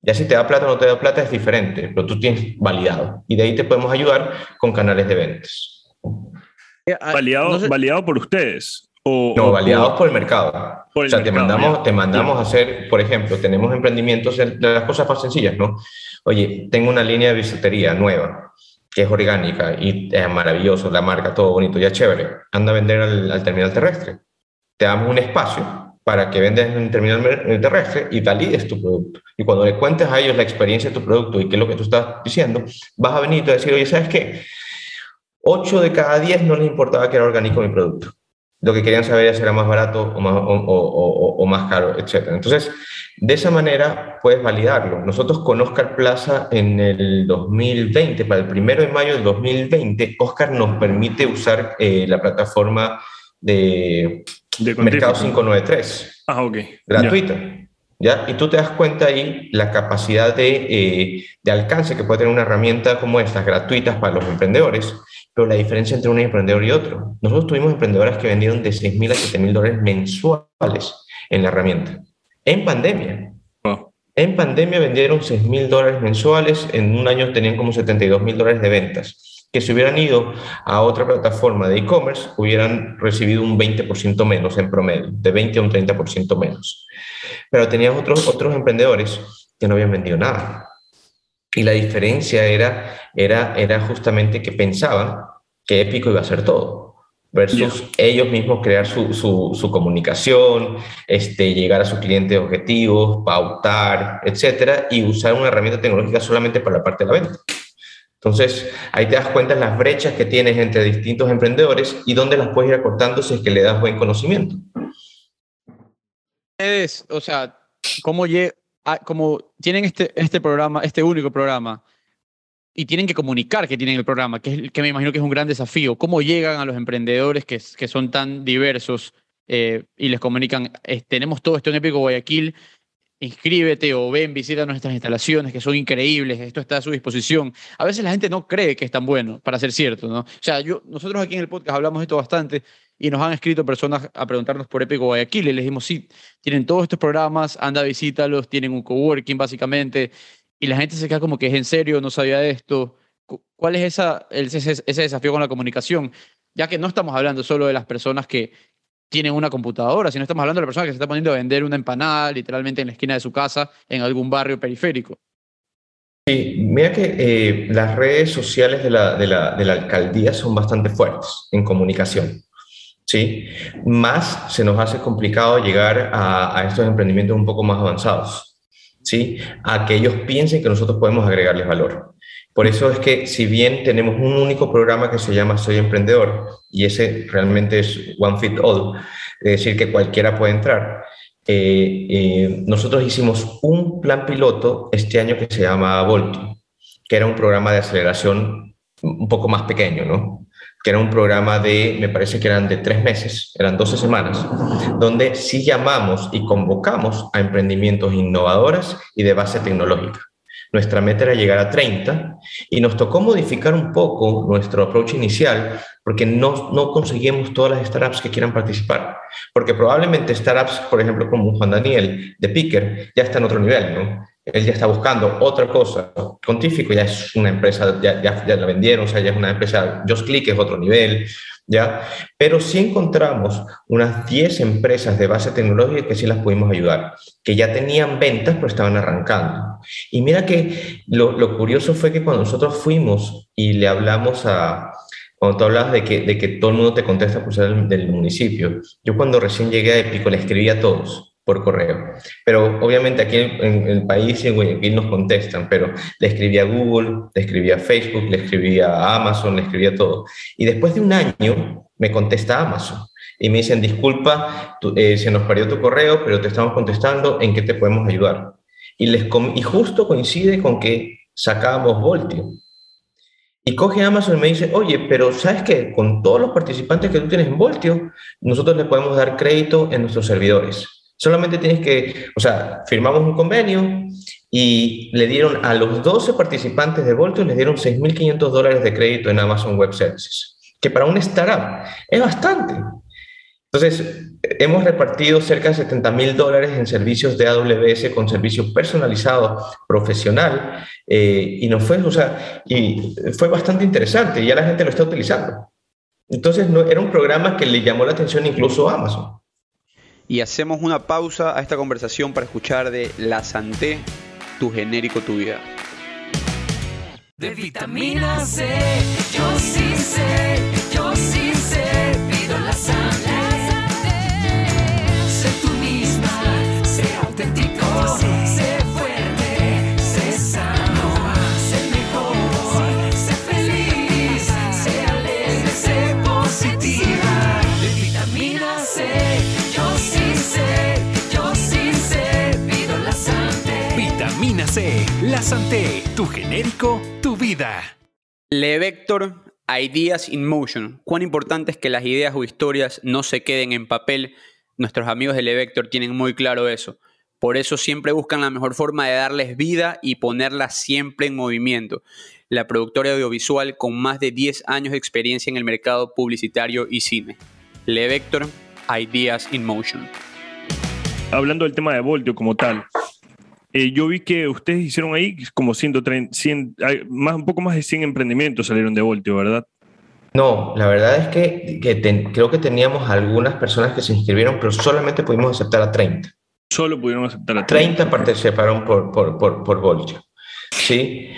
Speaker 1: Ya si te da plata o no te da plata es diferente, pero tú tienes validado. Y de ahí te podemos ayudar con canales de ventas.
Speaker 3: Eh, ah, validado, validado por ustedes. O,
Speaker 1: no, validados por el mercado. o sea, te mandamos, te mandamos a hacer, por ejemplo, tenemos emprendimientos de las cosas más sencillas, ¿no? Oye, tengo una línea de bisutería nueva que es orgánica y es maravilloso, la marca, todo bonito, ya chévere, anda a vender al, terminal terrestre. Te damos un espacio para que vendas en el terminal terrestre y valides tu producto. Y cuando le cuentes a ellos la experiencia de tu producto y qué es lo que tú estás diciendo, vas a venir y te a decir, oye, ¿sabes qué? 8 de cada 10 no les importaba que era orgánico mi producto. Lo que querían saber era si era más barato o más, o, o, o más caro, etc. Entonces, de esa manera puedes validarlo. Nosotros con Oscar Plaza en el 2020, para el primero de mayo del 2020, Oscar nos permite usar eh, la plataforma de, Mercado 593.
Speaker 3: Ah, ok.
Speaker 1: Gratuita. Ya. Y tú te das cuenta ahí la capacidad de, eh, de alcance que puede tener una herramienta como estas, gratuitas para los emprendedores, pero la diferencia entre un emprendedor y otro. Nosotros tuvimos emprendedoras que vendieron de 6 mil a 7 mil dólares mensuales en la herramienta en pandemia. En pandemia vendieron 6 mil dólares mensuales, en un año tenían como 72 mil dólares de ventas, que si hubieran ido a otra plataforma de e-commerce hubieran recibido un 20% menos en promedio, de 20 a un 30% menos. Pero tenían otros, otros emprendedores que no habían vendido nada. Y la diferencia era, era, era justamente que pensaban que Épico iba a hacer todo versus ellos mismos crear su, su, comunicación, este, llegar a sus clientes objetivos, pautar, etcétera, y usar una herramienta tecnológica solamente para la parte de la venta. Entonces, ahí te das cuenta las brechas que tienes entre distintos emprendedores y dónde las puedes ir acortando si es que le das buen conocimiento.
Speaker 2: Es, o sea, ¿cómo, como tienen este, este programa, este único programa, y tienen que comunicar que tienen el programa, que, que me imagino que es un gran desafío. ¿Cómo llegan a los emprendedores que, son tan diversos eh, y les comunican, tenemos todo esto en Épico Guayaquil, inscríbete o ven, visita nuestras instalaciones que son increíbles, esto está a su disposición. A veces la gente no cree que es tan bueno para ser cierto, ¿no? O sea, yo, nosotros aquí en el podcast hablamos de esto bastante y nos han escrito personas a preguntarnos por Épico Guayaquil y les dijimos, sí, tienen todos estos programas, anda, visítalos, tienen un coworking básicamente, y la gente se queda como que es en serio, no sabía de esto. ¿Cuál es esa, ese, desafío con la comunicación? Ya que no estamos hablando solo de las personas que tienen una computadora, sino estamos hablando de la persona que se está poniendo a vender una empanada literalmente en la esquina de su casa en algún barrio periférico.
Speaker 1: Sí, mira que eh, las redes sociales de la, de, la, de la, alcaldía son bastante fuertes en comunicación. ¿sí? Más se nos hace complicado llegar a, a estos emprendimientos un poco más avanzados. ¿Sí? A que ellos piensen que nosotros podemos agregarles valor. Por eso es que si bien tenemos un único programa que se llama Soy Emprendedor, y ese realmente es One Fit All, es decir, que cualquiera puede entrar, eh, eh, nosotros hicimos un plan piloto este año que se llama Voltio, que era un programa de aceleración un poco más pequeño, ¿no? Que era un programa de, me parece que eran de tres meses, eran 12 semanas, donde sí llamamos y convocamos a emprendimientos innovadores y de base tecnológica. Nuestra meta era llegar a 30 y nos tocó modificar un poco nuestro approach inicial porque no, no conseguimos todas las startups que quieran participar. Porque probablemente startups, por ejemplo, como Juan Daniel de Picker, ya está en otro nivel, ¿no? Él ya está buscando otra cosa. Contífico ya es una empresa, ya, ya, la vendieron, o sea, ya es una empresa, Just Click es otro nivel, ¿ya? Pero sí encontramos unas 10 empresas de base tecnológica que sí las pudimos ayudar, que ya tenían ventas, pero estaban arrancando. Y mira que lo, lo curioso fue que cuando nosotros fuimos y le hablamos a, cuando tú hablas de que, de que todo el mundo te contesta por ser del, del municipio, yo cuando recién llegué a Épico le escribí a todos por correo. Pero obviamente aquí en, el país y en Guayaquil nos contestan, pero le escribí a Google, le escribí a Facebook, le escribí a Amazon, le escribí a todo. Y después de un año me contesta Amazon y me dicen, disculpa, eh, se nos perdió tu correo, pero te estamos contestando, ¿en qué te podemos ayudar? Y, les y justo coincide con que sacábamos Voltio. Y coge Amazon y me dice, oye, pero ¿sabes qué? Con todos los participantes que tú tienes en Voltio, nosotros le podemos dar crédito en nuestros servidores. Solamente tienes que, o sea, firmamos un convenio y le dieron a los 12 participantes de Voltio, les dieron 6.500 dólares de crédito en Amazon Web Services, que para un startup es bastante. Entonces, hemos repartido cerca de 70 mil dólares en servicios de AWS con servicio personalizado, profesional, eh, y nos fue, o sea, y fue bastante interesante, y ya la gente lo está utilizando. Entonces, no, era un programa que le llamó la atención incluso a Amazon
Speaker 2: y hacemos una pausa a esta conversación para escuchar de La Santé, tu genérico, tu vida.
Speaker 4: De vitamina C, yo sí sé, yo sí sé, pido la Santé. Sé tú misma, sé auténtico, La Santé,
Speaker 5: tu genérico, tu vida.
Speaker 2: Levector, Ideas in Motion. Cuán importante es que las ideas o historias no se queden en papel. Nuestros amigos de Levector tienen muy claro eso. Por eso siempre buscan la mejor forma de darles vida y ponerlas siempre en movimiento. La productora audiovisual con más de 10 años de experiencia en el mercado publicitario y cine. Levector, Ideas in Motion.
Speaker 3: Hablando del tema de Voltio como tal, eh, yo vi que ustedes hicieron ahí como 130, 100, hay más, un poco más de 100 emprendimientos salieron de Voltio, ¿verdad?
Speaker 1: No, la verdad es que, que ten- creo que teníamos algunas personas que se inscribieron, pero solamente pudimos aceptar a 30.
Speaker 3: Solo pudieron aceptar a
Speaker 1: 30 participaron por, por, por, por Voltio. ¿sí?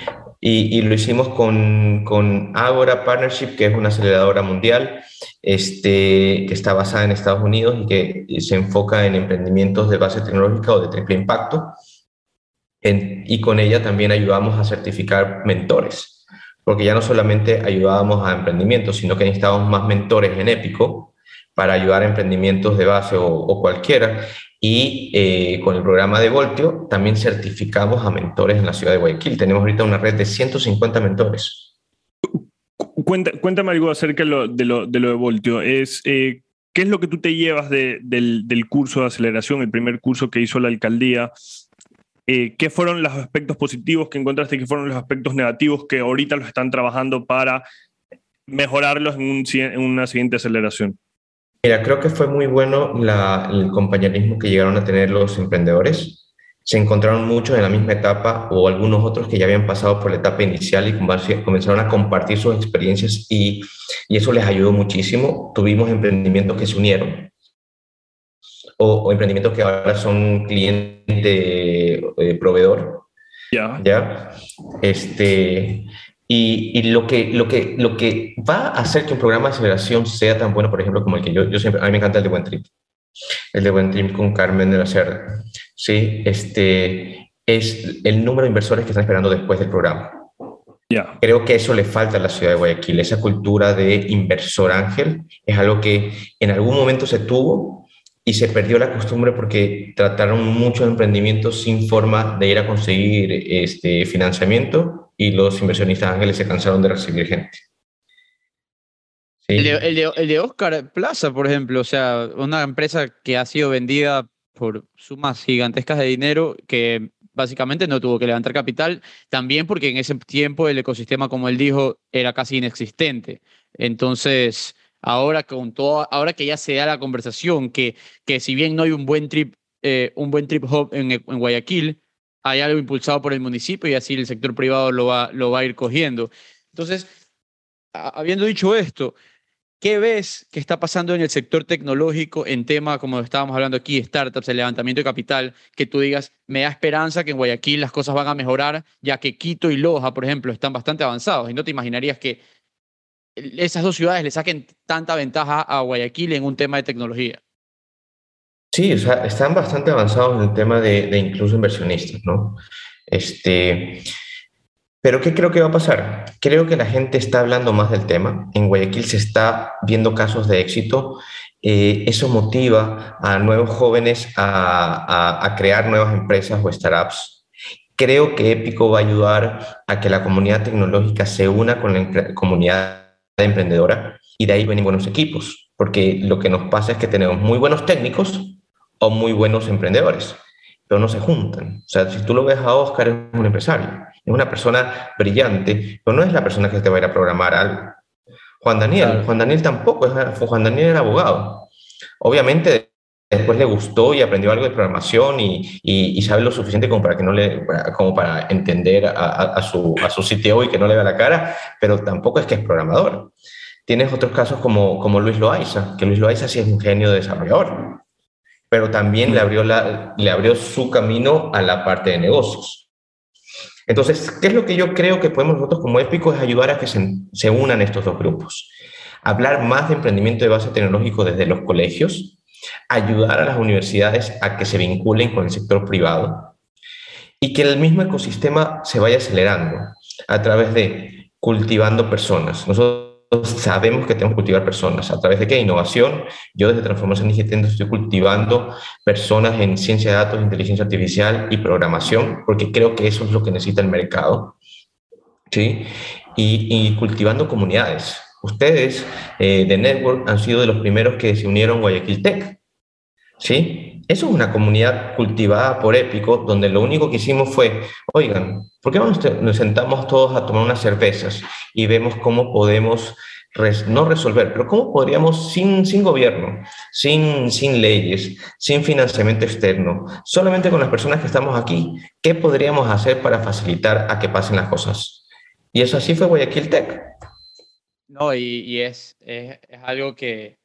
Speaker 1: Y, y lo hicimos con, con Agora Partnership, que es una aceleradora mundial este, que está basada en Estados Unidos y que se enfoca en emprendimientos de base tecnológica o de triple impacto. Y con ella también ayudamos a certificar mentores, porque ya no solamente ayudábamos a emprendimientos, sino que necesitábamos más mentores en Épico para ayudar a emprendimientos de base o, cualquiera. Y eh, con el programa de Voltio también certificamos a mentores en la ciudad de Guayaquil. Tenemos ahorita una red de 150 mentores.
Speaker 3: Cuéntame algo acerca de lo de, lo, Voltio. Es, eh, ¿Qué es lo que tú te llevas de- del, del curso de aceleración, el primer curso que hizo la alcaldía? Eh, ¿Qué fueron los aspectos positivos que encontraste? ¿Qué fueron los aspectos negativos que ahorita los están trabajando para mejorarlos en, un en una siguiente aceleración?
Speaker 1: Mira, creo que fue muy bueno la- el compañerismo que llegaron a tener los emprendedores. Se encontraron muchos en la misma etapa o algunos otros que ya habían pasado por la etapa inicial y comenzaron a compartir sus experiencias y, y eso les ayudó muchísimo. Tuvimos emprendimientos que se unieron o, o emprendimientos que ahora son cliente eh, proveedor
Speaker 3: Ya.
Speaker 1: ¿ya? Este, y, y lo, que, lo, que, lo que va a hacer que un programa de aceleración sea tan bueno, por ejemplo, como el que yo, yo siempre, a mí me encanta el de Buen Trip, el de Buen Trip con Carmen de la Cerda, ¿sí? Este, es el número de inversores que están esperando después del programa.
Speaker 3: Ya.
Speaker 1: Creo que eso le falta a la ciudad de Guayaquil, esa cultura de inversor ángel es algo que en algún momento se tuvo y se perdió la costumbre porque trataron muchos emprendimientos sin forma de ir a conseguir este financiamiento y los inversionistas ángeles se cansaron de recibir gente. Sí.
Speaker 2: El de, el, de, el de Oscar Plaza, por ejemplo, o sea, una empresa que ha sido vendida por sumas gigantescas de dinero que básicamente no tuvo que levantar capital, también porque en ese tiempo el ecosistema, como él dijo, era casi inexistente. Entonces, ahora con todo, ahora que ya se da la conversación, que, que si bien no hay un buen trip, eh, un buen trip hub en, en, Guayaquil, hay algo impulsado por el municipio y así el sector privado lo va, lo va a ir cogiendo. Entonces, habiendo dicho esto, ¿Qué ves que está pasando en el sector tecnológico en tema, como estábamos hablando aquí, startups, el levantamiento de capital, que tú digas, me da esperanza que en Guayaquil las cosas van a mejorar, ya que Quito y Loja, por ejemplo, están bastante avanzados y no te imaginarías que esas dos ciudades le saquen tanta ventaja a Guayaquil en un tema de tecnología?
Speaker 1: Sí, o sea, están bastante avanzados en el tema de, incluso inversionistas, ¿no? Este, pero ¿qué creo que va a pasar? Creo que la gente está hablando más del tema. En Guayaquil se está viendo casos de éxito. Eh, eso motiva a nuevos jóvenes a, a, crear nuevas empresas o startups. Creo que Épico va a ayudar a que la comunidad tecnológica se una con la comunidad emprendedora y de ahí vienen buenos equipos, porque lo que nos pasa es que tenemos muy buenos técnicos o muy buenos emprendedores, pero no se juntan. O sea, si tú lo ves a Oscar, es un empresario es una persona brillante, pero no es la persona que te va a ir a programar algo. Juan Daniel. Juan Daniel tampoco, Juan Daniel era abogado. Obviamente después le gustó y aprendió algo de programación y, y, y sabe lo suficiente como para, que no le, como para entender a, a, su, a su CTO y que no le vea la cara, pero tampoco es que es programador. Tienes otros casos como, como Luis Loaiza, que Luis Loaiza sí es un genio desarrollador, pero también le abrió, la, le abrió su camino a la parte de negocios. Entonces, ¿qué es lo que yo creo que podemos nosotros como Épico es ayudar a que se, se unan estos dos grupos? Hablar más de emprendimiento de base tecnológico desde los colegios, ayudar a las universidades a que se vinculen con el sector privado y que el mismo ecosistema se vaya acelerando a través de cultivando personas. Nosotros sabemos que tenemos que cultivar personas. ¿A través de qué? Innovación. Yo desde Transformación Digital estoy cultivando personas en ciencia de datos, inteligencia artificial y programación, porque creo que eso es lo que necesita el mercado. ¿Sí? Y, y cultivando comunidades. Ustedes eh, de Network han sido de los primeros que se unieron a Guayaquil Tech. ¿Sí? Eso es una comunidad cultivada por Épico, donde lo único que hicimos fue, oigan, ¿por qué nos sentamos todos a tomar unas cervezas y vemos cómo podemos, no resolver, pero cómo podríamos, sin, sin gobierno, sin, sin leyes, sin financiamiento externo, solamente con las personas que estamos aquí, qué podríamos hacer para facilitar a que pasen las cosas? Y eso así fue Guayaquil Tech.
Speaker 2: No, y, y es, es, es algo que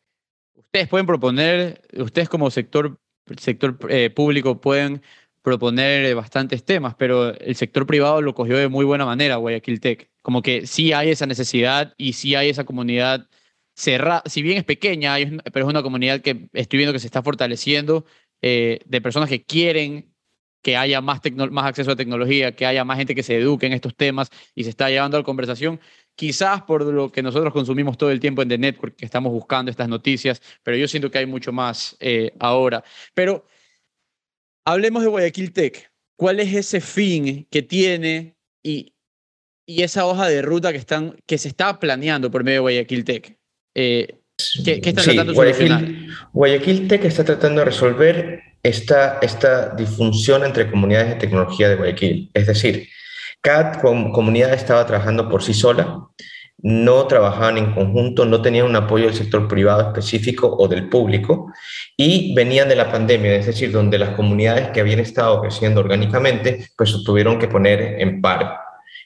Speaker 2: ustedes pueden proponer, ustedes como sector sector eh, público pueden proponer bastantes temas, pero el sector privado lo cogió de muy buena manera, Guayaquil Tech. Como que sí hay esa necesidad y sí hay esa comunidad cerrada, si bien es pequeña, pero es una comunidad que estoy viendo que se está fortaleciendo eh, de personas que quieren que haya más, más acceso a tecnología, que haya más gente que se eduque en estos temas y se está llevando a la conversación quizás por lo que nosotros consumimos todo el tiempo en The Network, que estamos buscando estas noticias, pero yo siento que hay mucho más eh, ahora. Pero hablemos de Guayaquil Tech. ¿Cuál es ese fin que tiene y, y esa hoja de ruta que, están, que se está planeando por medio de Guayaquil Tech? Eh, ¿qué, ¿qué, están
Speaker 1: sí,
Speaker 2: tratando de
Speaker 1: Guayaquil, Tech está tratando de resolver esta, esta disfunción entre comunidades de tecnología de Guayaquil. Es decir, cada comunidad estaba trabajando por sí sola, no trabajaban en conjunto, no tenían un apoyo del sector privado específico o del público y venían de la pandemia, es decir, donde las comunidades que habían estado creciendo orgánicamente, pues tuvieron que poner en par.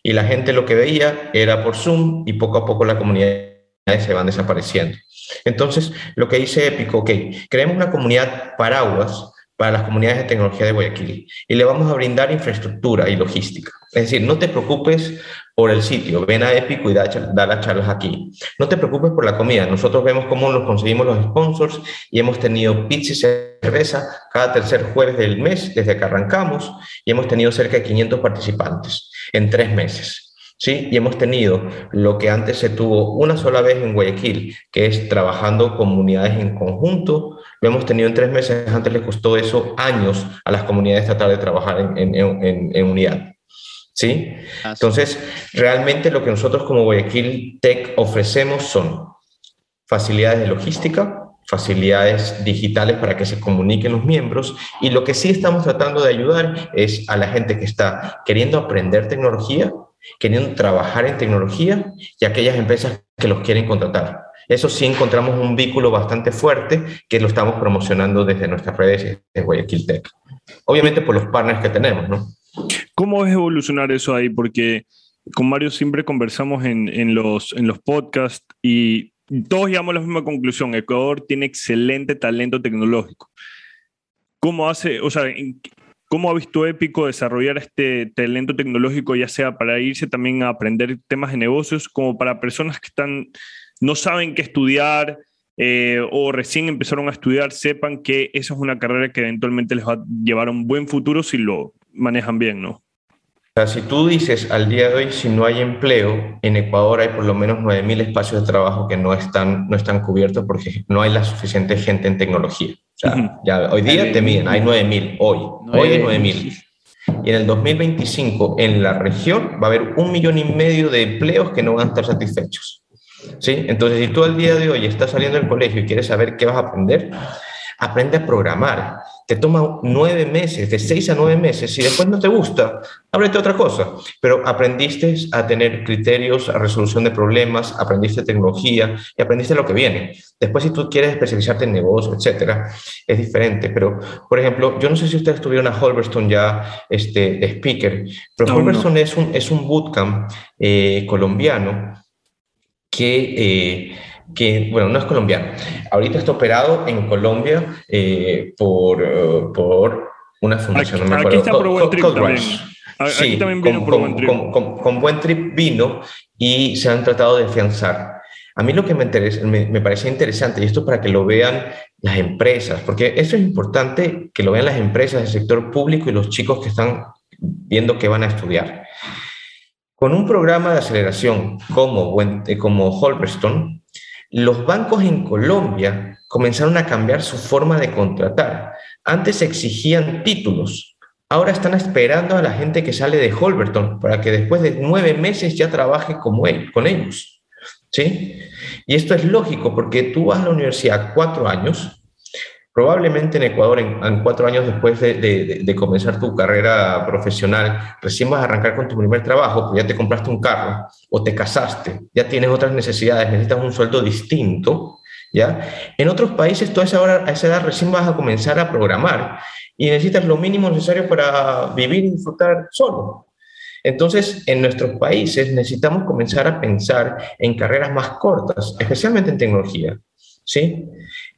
Speaker 1: Y la gente lo que veía era por Zoom y poco a poco las comunidades se van desapareciendo. Entonces, lo que dice Épico, ok, creemos una comunidad paraguas para las comunidades de tecnología de Guayaquil y le vamos a brindar infraestructura y logística. Es decir, no te preocupes por el sitio, ven a Épico y da, da, las charlas aquí. No te preocupes por la comida, nosotros vemos cómo nos conseguimos los sponsors y hemos tenido pizza y cerveza cada tercer jueves del mes desde que arrancamos y hemos tenido cerca de 500 participantes en tres meses. ¿sí? Y hemos tenido lo que antes se tuvo una sola vez en Guayaquil, que es trabajando comunidades en conjunto. Lo hemos tenido en tres meses, antes les costó eso años a las comunidades tratar de trabajar en, en, en, en unidad. ¿Sí? Entonces, realmente lo que nosotros como Guayaquil Tech ofrecemos son facilidades de logística, facilidades digitales para que se comuniquen los miembros y lo que sí estamos tratando de ayudar es a la gente que está queriendo aprender tecnología, queriendo trabajar en tecnología y aquellas empresas que los quieren contratar. Eso sí encontramos un vínculo bastante fuerte que lo estamos promocionando desde nuestras redes de Guayaquil Tech. Obviamente por los partners que tenemos, ¿no?
Speaker 3: ¿Cómo es evolucionar eso ahí? Porque con Mario siempre conversamos en, los, en los podcasts y todos llegamos a la misma conclusión. Ecuador tiene excelente talento tecnológico. ¿Cómo hace, o sea, cómo ha visto Épico desarrollar este talento tecnológico, ya sea para irse también a aprender temas de negocios, como para personas que están, no saben qué estudiar eh, o recién empezaron a estudiar, sepan que esa es una carrera que eventualmente les va a llevar a un buen futuro si lo manejan bien, ¿no?
Speaker 1: si tú dices al día de hoy, si no hay empleo, en Ecuador hay por lo menos 9.000 espacios de trabajo que no están, no están cubiertos porque no hay la suficiente gente en tecnología. O sea, ya hoy día te miden, hay 9.000, hoy, hoy hay 9.000. Y en el 2025, en la región, va a haber un millón y medio de empleos que no van a estar satisfechos. ¿Sí? Entonces, si tú al día de hoy estás saliendo del colegio y quieres saber qué vas a aprender, aprende a programar te toma nueve meses, de seis a nueve meses, si después no te gusta, ábrete otra cosa, pero aprendiste a tener criterios, a resolución de problemas, aprendiste tecnología y aprendiste lo que viene. Después, si tú quieres especializarte en negocio, etcétera, es diferente, pero, por ejemplo, yo no sé si ustedes estuvieron a Holberston ya este, de speaker, pero
Speaker 3: No,
Speaker 1: Holberston
Speaker 3: no.
Speaker 1: Es, un, es un bootcamp eh, colombiano que... eh, que, bueno, no es colombiano. Ahorita está operado en Colombia eh, por, eh, por una fundación,
Speaker 3: Aquí-
Speaker 1: no me
Speaker 3: aquí está por Buen Trip también. Aquí
Speaker 1: Sí,
Speaker 3: también vino
Speaker 1: con,
Speaker 3: por Buen Trip.
Speaker 1: con- con- con Buen Trip vino y se han tratado de afianzar. A mí lo que me, interesa, me, me parece interesante, y esto para que lo vean las empresas, porque eso es importante que lo vean las empresas del sector público y los chicos que están viendo que van a estudiar. Con un programa de aceleración como, eh, como los bancos en Colombia comenzaron a cambiar su forma de contratar. Antes exigían títulos, ahora están esperando a la gente que sale de Holberton para que después de nueve meses ya trabaje como él, con ellos. ¿Sí? Y esto es lógico porque tú vas a la universidad cuatro años, probablemente en Ecuador, en, cuatro años después de, comenzar tu carrera profesional, recién vas a arrancar con tu primer trabajo, pues ya te compraste un carro o te casaste, ya tienes otras necesidades, necesitas un sueldo distinto, ¿ya? En otros países, tú a esa, a esa edad recién vas a comenzar a programar y necesitas lo mínimo necesario para vivir y disfrutar solo. Entonces, en nuestros países necesitamos comenzar a pensar en carreras más cortas, especialmente en tecnología, ¿sí?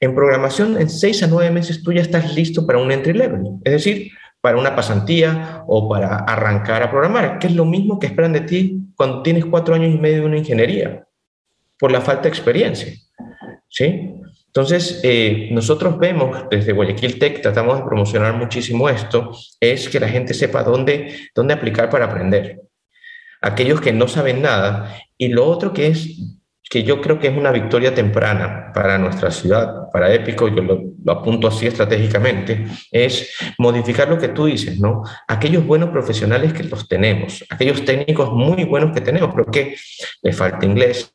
Speaker 1: En programación, en seis a nueve meses tú ya estás listo para un entry level, es decir, para una pasantía o para arrancar a programar, que es lo mismo que esperan de ti cuando tienes cuatro años y medio de una ingeniería, por la falta de experiencia, ¿sí? Entonces, eh, nosotros vemos desde Guayaquil Tech, tratamos de promocionar muchísimo esto, es que la gente sepa dónde, dónde aplicar para aprender. Aquellos que no saben nada. Y lo otro que es, que yo creo que es una victoria temprana para nuestra ciudad, para Épico, yo lo, lo apunto así estratégicamente, es modificar lo que tú dices, ¿no? Aquellos buenos profesionales que los tenemos, aquellos técnicos muy buenos que tenemos, pero que les falta inglés,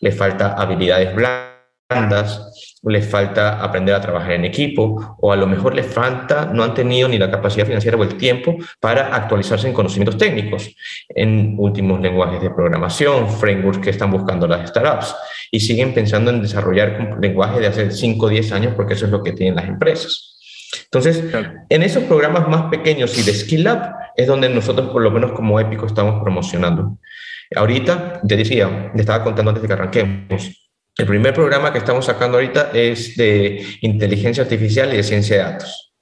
Speaker 1: les falta habilidades blandas, les falta aprender a trabajar en equipo o a lo mejor les falta, no han tenido ni la capacidad financiera o el tiempo para actualizarse en conocimientos técnicos, en últimos lenguajes de programación, frameworks que están buscando las startups y siguen pensando en desarrollar lenguajes de hace 5 o 10 años porque eso es lo que tienen las empresas. Entonces, en esos programas más pequeños y de Skill Up es donde nosotros, por lo menos como Épico, estamos promocionando. Ahorita, te decía, te estaba contando antes de que arranquemos, el primer programa que estamos sacando ahorita es de inteligencia artificial y de ciencia de datos.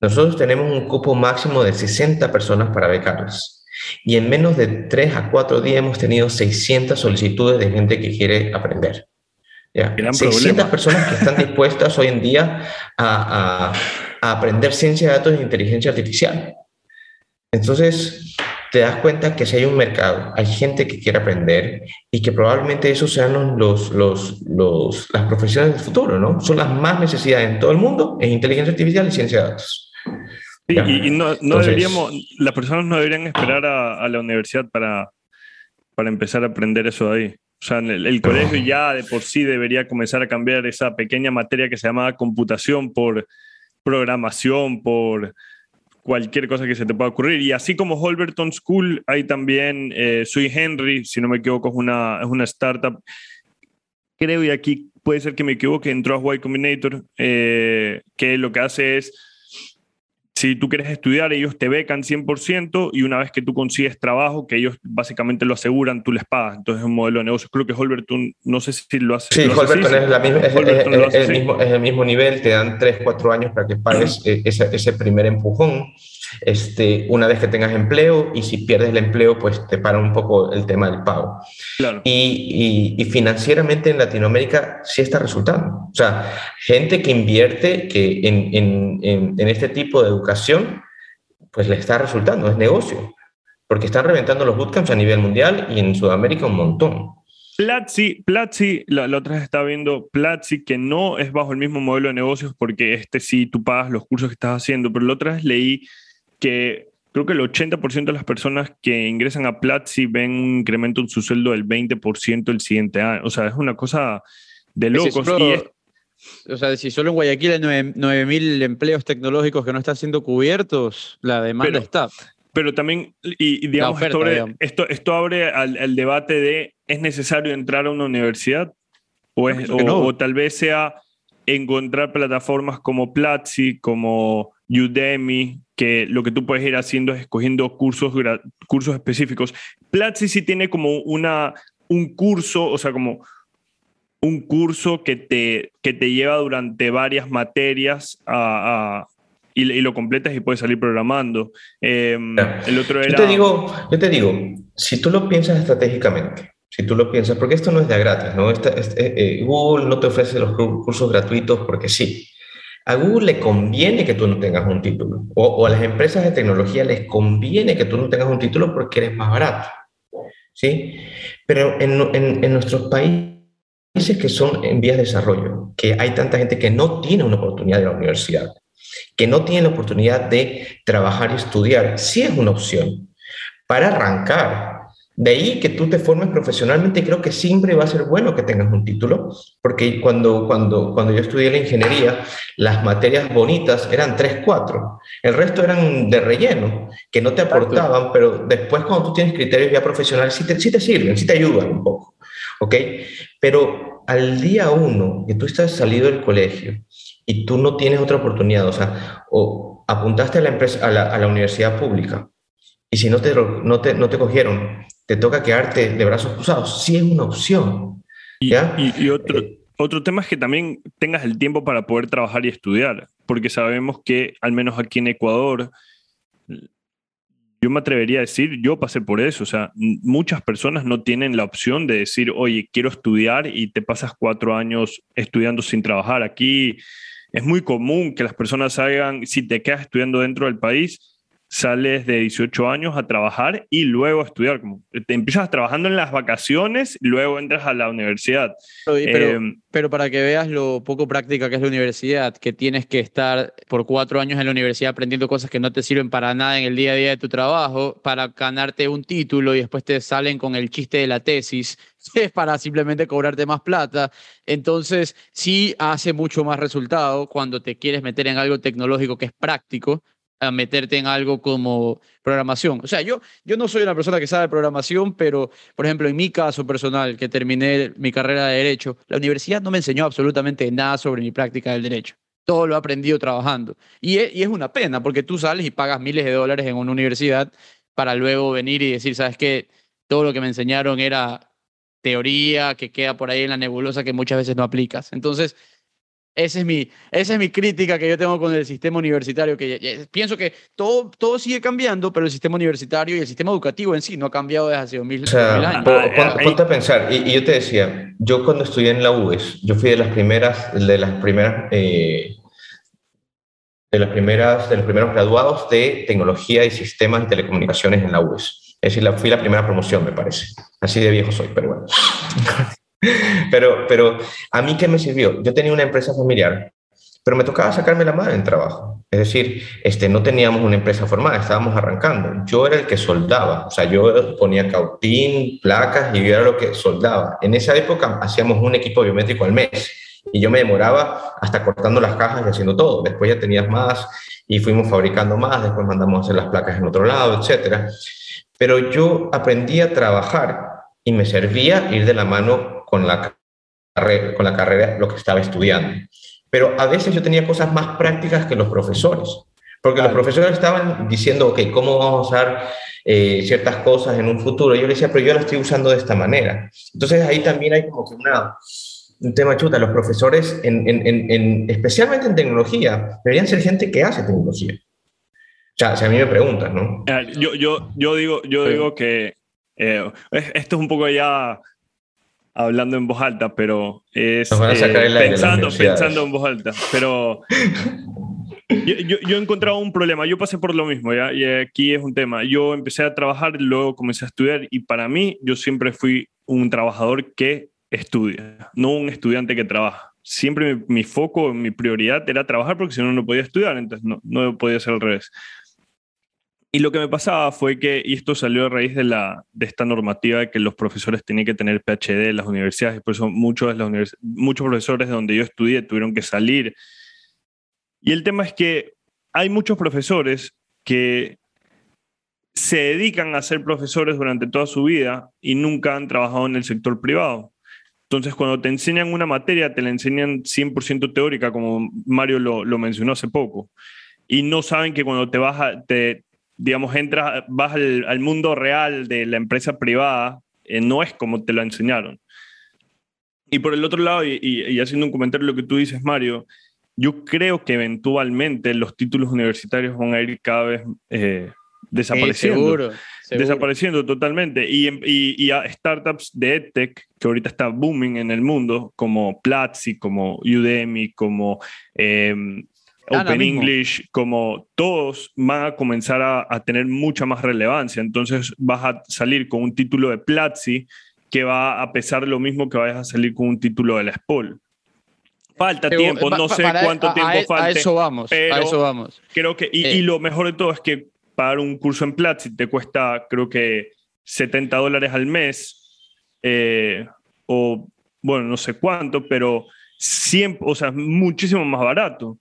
Speaker 1: Nosotros tenemos un cupo máximo de 60 personas para becarlas. Y en menos de 3 a 4 días hemos tenido 600 solicitudes de gente que quiere aprender. ¿ya?
Speaker 3: Gran
Speaker 1: 600
Speaker 3: problema.
Speaker 1: personas que están dispuestas hoy en día a, a- a aprender ciencia de datos e inteligencia artificial. Entonces, te das cuenta que si hay un mercado, hay gente que quiere aprender y que probablemente esos sean los, los, los, las profesiones del futuro, ¿no? Son las más necesidades en todo el mundo, en inteligencia artificial y ciencia de datos.
Speaker 3: Sí, y, y no, no
Speaker 1: Entonces-
Speaker 3: deberíamos, las personas no deberían esperar a, a la universidad para, para empezar a aprender eso de ahí. O sea, el, el colegio ya de por sí debería comenzar a cambiar esa pequeña materia que se llamaba computación por programación, por cualquier cosa que se te pueda ocurrir. Y así como Holberton School, hay también eh, Sui Henry, si no me equivoco, es una, es una startup. Creo, y aquí puede ser que me equivoque, entró a Y Combinator, eh, que lo que hace es si tú quieres estudiar, ellos te becan 100% y una vez que tú consigues trabajo, que ellos básicamente lo aseguran, tú les pagas. Entonces es un modelo de negocio. Creo que Holberton, no sé si lo hace.
Speaker 1: Sí,
Speaker 3: lo hace
Speaker 1: Holberton
Speaker 3: así,
Speaker 1: es, la misma, es,
Speaker 3: Holberton
Speaker 1: es-
Speaker 3: lo
Speaker 1: es
Speaker 3: hace
Speaker 1: el
Speaker 3: así.
Speaker 1: mismo, es el mismo nivel, te dan 3, 4 años para que pagues eh, ese, ese primer empujón. Este, una vez que tengas empleo y si pierdes el empleo, pues te para un poco el tema del pago.
Speaker 3: Claro.
Speaker 1: Y, y- y financieramente en Latinoamérica sí está resultando. O sea, gente que invierte que en, en- en- en este tipo de educación, pues le está resultando, es negocio. Porque están reventando los bootcamps a nivel mundial y en Sudamérica un montón.
Speaker 3: Platzi, Platzi la, la otra estaba viendo Platzi, que no es bajo el mismo modelo de negocios, porque este sí tú pagas los cursos que estás haciendo, pero la otra vez leí que creo que el 80% de las personas que ingresan a Platzi ven un incremento en su sueldo del 20% el siguiente año. O sea, es una cosa de locos. Y es-
Speaker 2: O sea, si solo en Guayaquil hay 9.000 empleos tecnológicos que no están siendo cubiertos, la demanda
Speaker 3: Pero-
Speaker 2: está.
Speaker 3: pero también, y, y digamos,
Speaker 2: oferta,
Speaker 3: esto, abre,
Speaker 2: digamos.
Speaker 3: esto, esto abre al, al debate de, ¿es necesario entrar a una universidad? O, es-
Speaker 2: no.
Speaker 3: o tal vez sea encontrar plataformas como Platzi, como Udemy, que lo que tú puedes ir haciendo es escogiendo cursos, cursos específicos. Platzi sí tiene como una, un curso, o sea, como un curso que te, que te lleva durante varias materias a- a- y, y lo completas y puedes salir programando. Eh, el otro era...
Speaker 1: Yo te digo, yo te digo, si tú lo piensas estratégicamente, si tú lo piensas, porque esto no es de gratis, ¿no? Esta- este, eh, Google no te ofrece los cu- cursos gratuitos porque sí. A Google le conviene que tú no tengas un título, o, a las empresas de tecnología les conviene que tú no tengas un título porque eres más barato, ¿sí? Pero en, en- en nuestros países que son en vías de desarrollo, que hay tanta gente que no tiene una oportunidad de la universidad, que no tiene la oportunidad de trabajar y estudiar, sí es una opción para arrancar. De ahí que tú te formes profesionalmente, creo que siempre va a ser bueno que tengas un título, porque cuando, cuando, cuando yo estudié la ingeniería, las materias bonitas eran 3, 4, el resto eran de relleno, que no te aportaban, pero después cuando tú tienes criterios ya profesionales, sí te, sí te sirven, sí te ayudan un poco, ¿ok? Pero al día uno que tú estás salido del colegio y tú no tienes otra oportunidad, o sea, o apuntaste a la, empresa, a la, a la universidad pública, y si no te, no, te, no te cogieron, te toca quedarte de brazos cruzados, sí es una opción.
Speaker 3: Y,
Speaker 1: ¿Ya?
Speaker 3: y- y otro,
Speaker 1: Eh,
Speaker 3: otro tema es que también tengas el tiempo para poder trabajar y estudiar, porque sabemos que, al menos aquí en Ecuador, yo me atrevería a decir, yo pasé por eso, o sea, muchas personas no tienen la opción de decir, oye, quiero estudiar y te pasas cuatro años estudiando sin trabajar. Aquí es muy común que las personas hagan, si te quedas estudiando dentro del país, sales de 18 años a trabajar y luego a estudiar. Como te empiezas trabajando en las vacaciones, luego entras a la universidad.
Speaker 2: Pero,
Speaker 3: Eh,
Speaker 2: pero para que veas lo poco práctica que es la universidad, que tienes que estar por cuatro años en la universidad aprendiendo cosas que no te sirven para nada en el día a día de tu trabajo, para ganarte un título y después te salen con el chiste de la tesis, es para simplemente cobrarte más plata. Entonces, sí hace mucho más resultado cuando te quieres meter en algo tecnológico que es práctico a meterte en algo como programación. O sea, yo, yo no soy una persona que sabe programación, pero, por ejemplo, en mi caso personal, que terminé mi carrera de Derecho, la universidad no me enseñó absolutamente nada sobre mi práctica del derecho. Todo lo he aprendido trabajando. Y es, y es una pena, porque tú sales y pagas miles de dólares en una universidad para luego venir y decir, ¿sabes qué? Todo lo que me enseñaron era teoría que queda por ahí en la nebulosa que muchas veces no aplicas. Entonces, esa es mi, esa es mi crítica que yo tengo con el sistema universitario, que pienso que todo, todo sigue cambiando, pero el sistema universitario y el sistema educativo en sí no ha cambiado desde hace 2000,
Speaker 1: O sea,
Speaker 2: 2000 años.
Speaker 1: po- pon-
Speaker 3: ahí-
Speaker 1: ponte a pensar, y, y yo te decía, yo cuando estudié en la UES, yo fui de las primeras, de las primeras, eh, de, las primeras, de los primeros graduados de tecnología y sistemas de telecomunicaciones en la UES. Es decir, la, fui la primera promoción, me parece. Así de viejo soy, pero bueno. pero, pero a mí, ¿qué me sirvió? Yo tenía una empresa familiar, pero me tocaba sacarme la mano en trabajo. Es decir, este, no teníamos una empresa formada, estábamos arrancando. Yo era el que soldaba, o sea, yo ponía cautín, placas y yo era lo que soldaba. En esa época hacíamos un equipo biométrico al mes y yo me demoraba hasta cortando las cajas y haciendo todo. Después ya tenías más y fuimos fabricando más, después mandamos a hacer las placas en otro lado, etcétera. Pero yo aprendí a trabajar y me servía ir de la mano con la, con la carrera, lo que estaba estudiando. Pero a veces yo tenía cosas más prácticas que los profesores. Porque los profesores estaban diciendo, ok, ¿cómo vamos a usar eh, ciertas cosas en un futuro? Yo le decía, pero yo la estoy usando de esta manera. Entonces ahí también hay como que una, un tema chuta. Los profesores, en, en- en- en- especialmente en tecnología, deberían ser gente que hace tecnología. O sea, si a mí me preguntas, ¿no?
Speaker 3: Yo, yo, yo digo, yo digo que eh, es- esto es un poco ya hablando en voz alta, pero es eh, pensando, pensando en voz alta. Pero yo, yo, yo he encontrado un problema. Yo pasé por lo mismo, ¿ya? Y aquí es un tema. Yo empecé a trabajar, luego comencé a estudiar y para mí yo siempre fui un trabajador que estudia, no un estudiante que trabaja. Siempre mi, mi foco, mi prioridad era trabajar porque si no, no podía estudiar, entonces no, no podía ser al revés. Y lo que me pasaba fue que, y esto salió a raíz de, la, de esta normativa de que los profesores tenían que tener PhD en las universidades, y por eso muchos, de las muchos profesores de donde yo estudié tuvieron que salir. Y el tema es que hay muchos profesores que se dedican a ser profesores durante toda su vida y nunca han trabajado en el sector privado. Entonces, cuando te enseñan una materia, te la enseñan 100% teórica, como Mario lo, lo mencionó hace poco. Y no saben que cuando te vas a, te, digamos, entras, vas al, al mundo real de la empresa privada, eh, no es como te lo enseñaron. Y por el otro lado, y, y- y haciendo un comentario de lo que tú dices, Mario, yo creo que eventualmente los títulos universitarios van a ir cada vez eh,
Speaker 2: Sí,
Speaker 3: desapareciendo
Speaker 2: seguro, seguro.
Speaker 3: desapareciendo totalmente. Y, y, y a startups de EdTech, que ahorita está booming en el mundo, como Platzi, como Udemy, como eh, Open
Speaker 2: mismo.
Speaker 3: English, como todos van a comenzar a, a tener mucha más relevancia. Entonces vas a salir con un título de Platzi que va a pesar lo mismo que vayas a salir con un título de la SPOL. Falta
Speaker 2: Pero,
Speaker 3: tiempo, no sé
Speaker 2: para-
Speaker 3: cuánto
Speaker 2: a-
Speaker 3: tiempo
Speaker 2: a,
Speaker 3: falte.
Speaker 2: A eso vamos, a eso vamos.
Speaker 3: Creo que, y,
Speaker 2: Eh.
Speaker 3: y lo mejor de todo es que pagar un curso en Platzi te cuesta, creo que 70 dólares al mes, eh, o bueno, no sé cuánto, pero siempre, o sea, muchísimo más barato.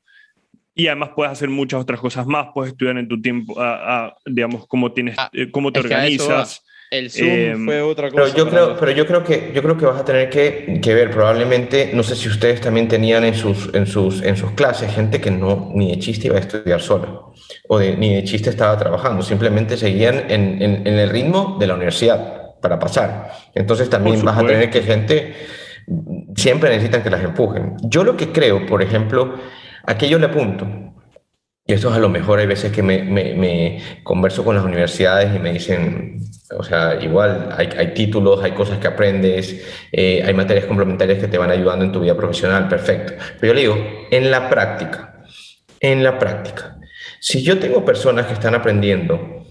Speaker 3: Y además puedes hacer muchas otras cosas más, puedes estudiar en tu tiempo, a- a, digamos, cómo, tienes,
Speaker 2: Ah,
Speaker 3: eh, cómo te organizas.
Speaker 2: El Zoom
Speaker 3: Eh,
Speaker 2: fue otra cosa.
Speaker 1: Pero yo, creo, pero yo creo que yo creo que vas a tener que, que ver probablemente, no sé si ustedes también tenían en sus, en sus, en sus clases gente que no ni de chiste iba a estudiar sola o de- ni de chiste estaba trabajando, simplemente seguían en, en- en el ritmo de la universidad para pasar. Entonces también vas a tener que gente, siempre necesitan que las empujen. Yo lo que creo, por ejemplo, a yo le apunto, y esto es a lo mejor hay veces que me, converso con las universidades y me dicen, o sea, igual hay, hay títulos, hay cosas que aprendes, eh, hay materias complementarias que te van ayudando en tu vida profesional, perfecto. Pero yo le digo, en la práctica, en la práctica, si yo tengo personas que están aprendiendo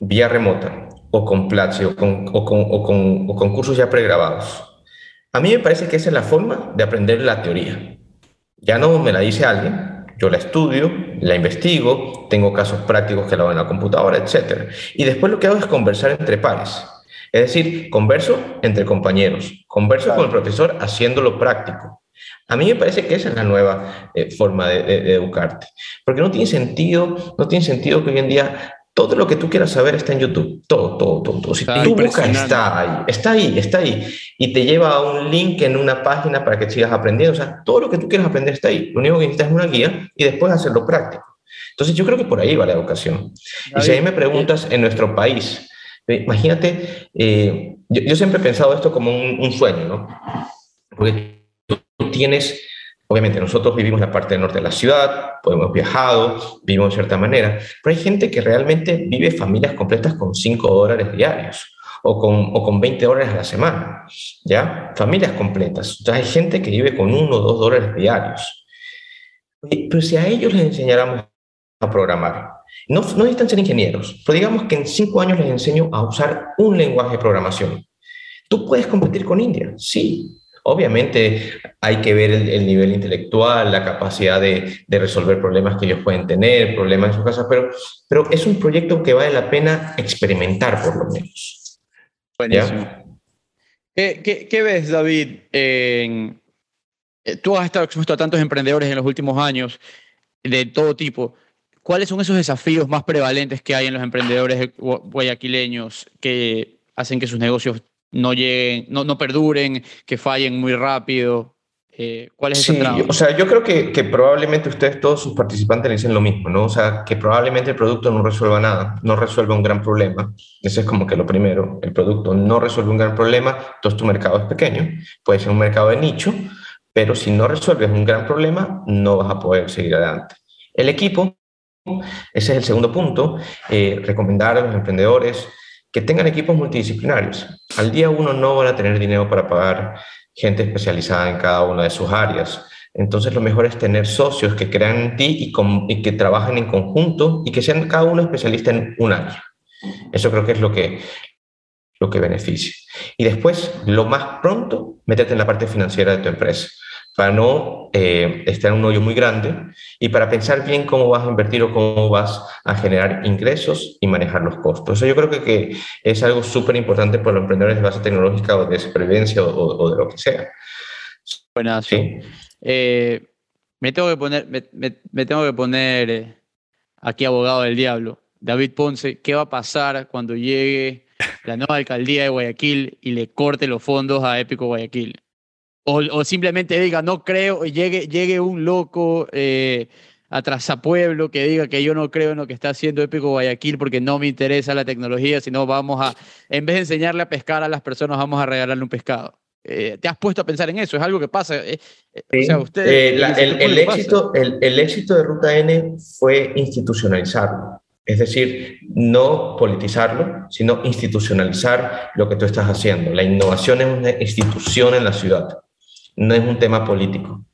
Speaker 1: vía remota o con Platzi o con, o con, o con, o con cursos ya pregrabados, a mí me parece que esa es la forma de aprender la teoría. Ya no me la dice alguien, yo la estudio, la investigo, tengo casos prácticos que lo hago en la computadora, etc. Y después lo que hago es conversar entre pares. Es decir, converso entre compañeros, converso con el profesor haciéndolo práctico. A mí me parece que esa es la nueva eh, forma de, de- de educarte. Porque no tiene sentido, no tiene sentido que hoy en día todo lo que tú quieras saber está en YouTube. Todo, todo, todo. todo. Si
Speaker 2: Está
Speaker 1: tú buscas, está ahí, está ahí, está ahí. Y te lleva a un link en una página para que sigas aprendiendo. O sea, todo lo que tú quieras aprender está ahí. Lo único que necesitas es una guía y después hacerlo práctico. Entonces, yo creo que por ahí va la educación. Y si a mí me preguntas en nuestro país, eh, imagínate, eh, yo, yo siempre he pensado esto como un, un sueño, ¿no? Porque tú tienes, obviamente nosotros vivimos la parte norte de la ciudad, podemos viajado, vivimos de cierta manera, pero hay gente que realmente vive familias completas con 5 dólares diarios o con, o con 20 dólares a la semana, ¿ya? Familias completas. O sea, hay gente que vive con 1 o 2 dólares diarios. Pero si a ellos les enseñáramos a programar. No, no necesitan ser ingenieros, pero digamos que en cinco años les enseño a usar un lenguaje de programación. ¿Tú puedes competir con India? Sí. Obviamente hay que ver el, el nivel intelectual, la capacidad de, de, resolver problemas que ellos pueden tener, problemas en su casa, pero, pero es un proyecto que vale la pena experimentar por lo menos.
Speaker 2: Buenísimo. ¿Qué, qué, qué ves, David? En, eh, tú has estado expuesto a tantos emprendedores en los últimos años de todo tipo. ¿Cuáles son esos desafíos más prevalentes que hay en los emprendedores guayaquileños que hacen que sus negocios no lleguen, no, no perduren, que fallen muy rápido? Eh, ¿Cuál es
Speaker 1: sí,
Speaker 2: ese
Speaker 1: O sea, yo creo que, que, probablemente ustedes, todos sus participantes, le dicen lo mismo, ¿no? O sea, que probablemente el producto no resuelva nada, no resuelva un gran problema. Ese es como que lo primero. El producto no resuelve un gran problema, entonces tu mercado es pequeño. Puede ser un mercado de nicho, pero si no resuelves un gran problema, no vas a poder seguir adelante. El equipo, ese es el segundo punto, eh, recomendar a los emprendedores que tengan equipos multidisciplinarios. Al día uno no van a tener dinero para pagar gente especializada en cada una de sus áreas. Entonces lo mejor es tener socios que crean en ti y, y, que trabajen en conjunto y que sean cada uno especialista en un área. Eso creo que es lo que, lo que beneficia. Y después, lo más pronto, métete en la parte financiera de tu empresa para no eh, estar en un hoyo muy grande y para pensar bien cómo vas a invertir o cómo vas a generar ingresos y manejar los costos. Eso yo creo que, que es algo súper importante para los emprendedores de base tecnológica o de supervivencia o, o de lo que sea.
Speaker 2: Buenas. Sí. Eh, me tengo que poner, me, me, me tengo que poner eh, aquí abogado del diablo. David Ponce, ¿qué va a pasar cuando llegue la nueva alcaldía de Guayaquil y le corte los fondos a Épico Guayaquil? O, o simplemente diga, no creo, y llegue, llegue un loco eh, a Trazapueblo que diga que yo no creo en lo que está haciendo Épico Guayaquil porque no me interesa la tecnología, sino vamos a, en vez de enseñarle a pescar a las personas, vamos a regalarle un pescado. Eh, ¿Te has puesto a pensar en eso? ¿Es algo que pasa? Eh,
Speaker 1: sí. o sea, usted, eh, la, el, el, éxito, el, el, éxito de Ruta N fue institucionalizarlo. Es decir, no politizarlo, sino institucionalizar lo que tú estás haciendo. La innovación es una institución en la ciudad, no es un tema político.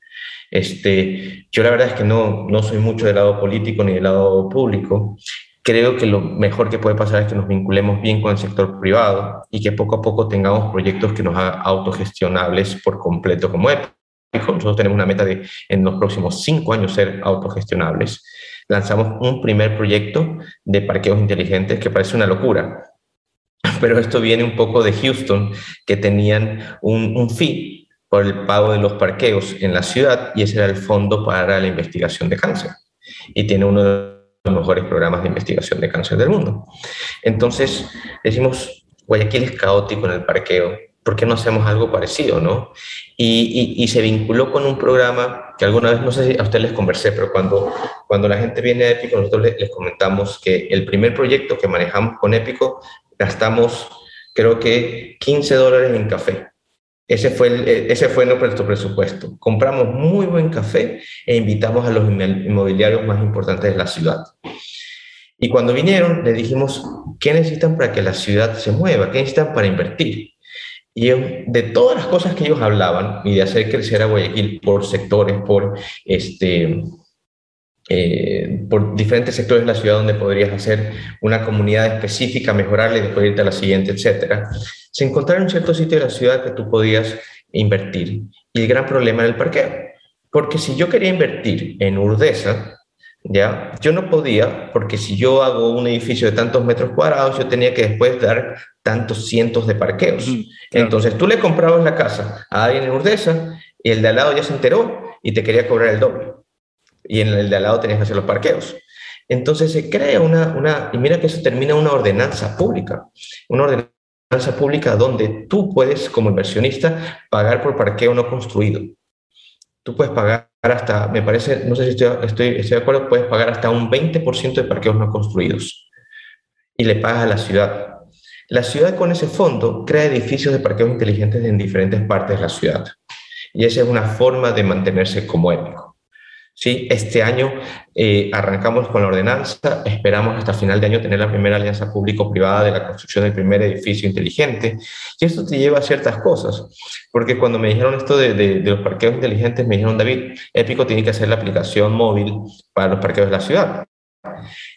Speaker 1: Este, yo la verdad es que no, no soy mucho del lado político ni del lado público. Creo que lo mejor que puede pasar es que nos vinculemos bien con el sector privado y que poco a poco tengamos proyectos que nos hagan autogestionables por completo como Epic. Nosotros tenemos una meta de en los próximos cinco años ser autogestionables. Lanzamos un primer proyecto de parqueos inteligentes que parece una locura, pero esto viene un poco de Houston, que tenían un, un fee por el pago de los parqueos en la ciudad y ese era el fondo para la investigación de cáncer. Y tiene uno de los mejores programas de investigación de cáncer del mundo. Entonces, decimos, Guayaquil es caótico en el parqueo, ¿por qué no hacemos algo parecido, no? Y, y, y, se vinculó con un programa que alguna vez, no sé si a ustedes les conversé, pero cuando, cuando la gente viene a Épico, nosotros les, les comentamos que el primer proyecto que manejamos con Épico, gastamos creo que 15 dólares en café. Ese fue, el, ese fue nuestro presupuesto. Compramos muy buen café e invitamos a los inmobiliarios más importantes de la ciudad. Y cuando vinieron, le dijimos, ¿qué necesitan para que la ciudad se mueva? ¿Qué necesitan para invertir? Y de todas las cosas que ellos hablaban y de hacer crecer a Guayaquil por sectores, por, este, eh, por diferentes sectores de la ciudad donde podrías hacer una comunidad específica, mejorarla y después irte a la siguiente, etcétera, se encontraron en cierto sitio de la ciudad que tú podías invertir. Y el gran problema era el parqueo. Porque si yo quería invertir en Urdesa, ¿ya? Yo no podía, porque si yo hago un edificio de tantos metros cuadrados, yo tenía que después dar tantos cientos de parqueos. Mm, claro. Entonces tú le comprabas la casa a alguien en Urdesa y el de al lado ya se enteró y te quería cobrar el doble. Y en el de al lado tenías que hacer los parqueos. Entonces se crea una, una, y mira que eso termina una ordenanza pública, una ordenanza pública donde tú puedes, como inversionista, pagar por parqueo no construido. Tú puedes pagar hasta, me parece, no sé si estoy, estoy, estoy de acuerdo, puedes pagar hasta un 20% de parqueos no construidos y le pagas a la ciudad. La ciudad con ese fondo crea edificios de parqueos inteligentes en diferentes partes de la ciudad. Y esa es una forma de mantenerse como épico. ¿Sí? Este año eh, arrancamos con la ordenanza, esperamos hasta final de año tener la primera alianza público-privada de la construcción del primer edificio inteligente. Y esto te lleva a ciertas cosas, porque cuando me dijeron esto de, los parqueos inteligentes, me dijeron, David, Épico tiene que hacer la aplicación móvil para los parqueos de la ciudad.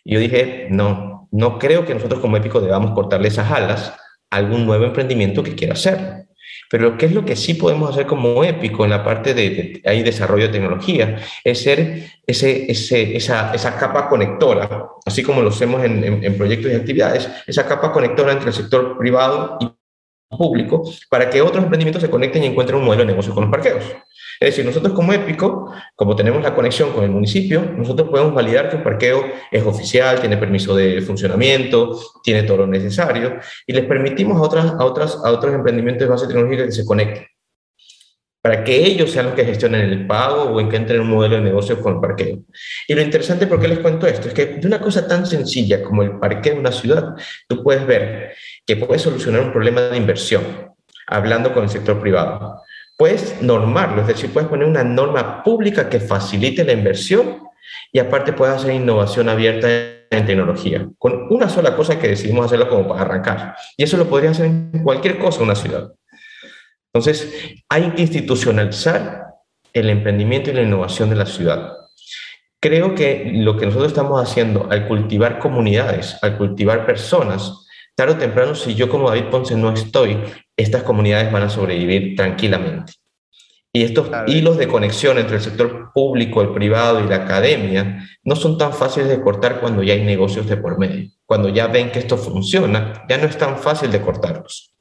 Speaker 1: Y yo dije, no, no creo que nosotros como Épico debamos cortarle esas alas a algún nuevo emprendimiento que quiera hacer. Pero ¿qué es lo que sí podemos hacer como épico en la parte de, de desarrollo de tecnología? Es ser ese, ese, esa, esa capa conectora, así como lo hacemos en, en, en proyectos y actividades, esa capa conectora entre el sector privado y público para que otros emprendimientos se conecten y encuentren un modelo de negocio con los parqueos. Es decir, nosotros como Épico, como tenemos la conexión con el municipio, nosotros podemos validar que un parqueo es oficial, tiene permiso de funcionamiento, tiene todo lo necesario, y les permitimos a, otras, a, otras, a otros emprendimientos de base tecnológica que se conecten, para que ellos sean los que gestionen el pago o en que entren en un modelo de negocio con el parqueo. Y lo interesante, ¿por qué les cuento esto? Es que de una cosa tan sencilla como el parqueo en una ciudad, tú puedes ver que puedes solucionar un problema de inversión, hablando con el sector privado puedes normarlo, es decir, puedes poner una norma pública que facilite la inversión y aparte puedes hacer innovación abierta en tecnología, con una sola cosa que decidimos hacerlo como para arrancar. Y eso lo podría hacer en cualquier cosa una ciudad. Entonces, hay que institucionalizar el emprendimiento y la innovación de la ciudad. Creo que lo que nosotros estamos haciendo al cultivar comunidades, al cultivar personas, tarde o temprano, si yo como David Ponce no estoy, estas comunidades van a sobrevivir tranquilamente. Y estos claro. hilos de conexión entre el sector público, el privado y la academia no son tan fáciles de cortar cuando ya hay negocios de por medio. Cuando ya ven que esto funciona, ya no es tan fácil de cortarlos.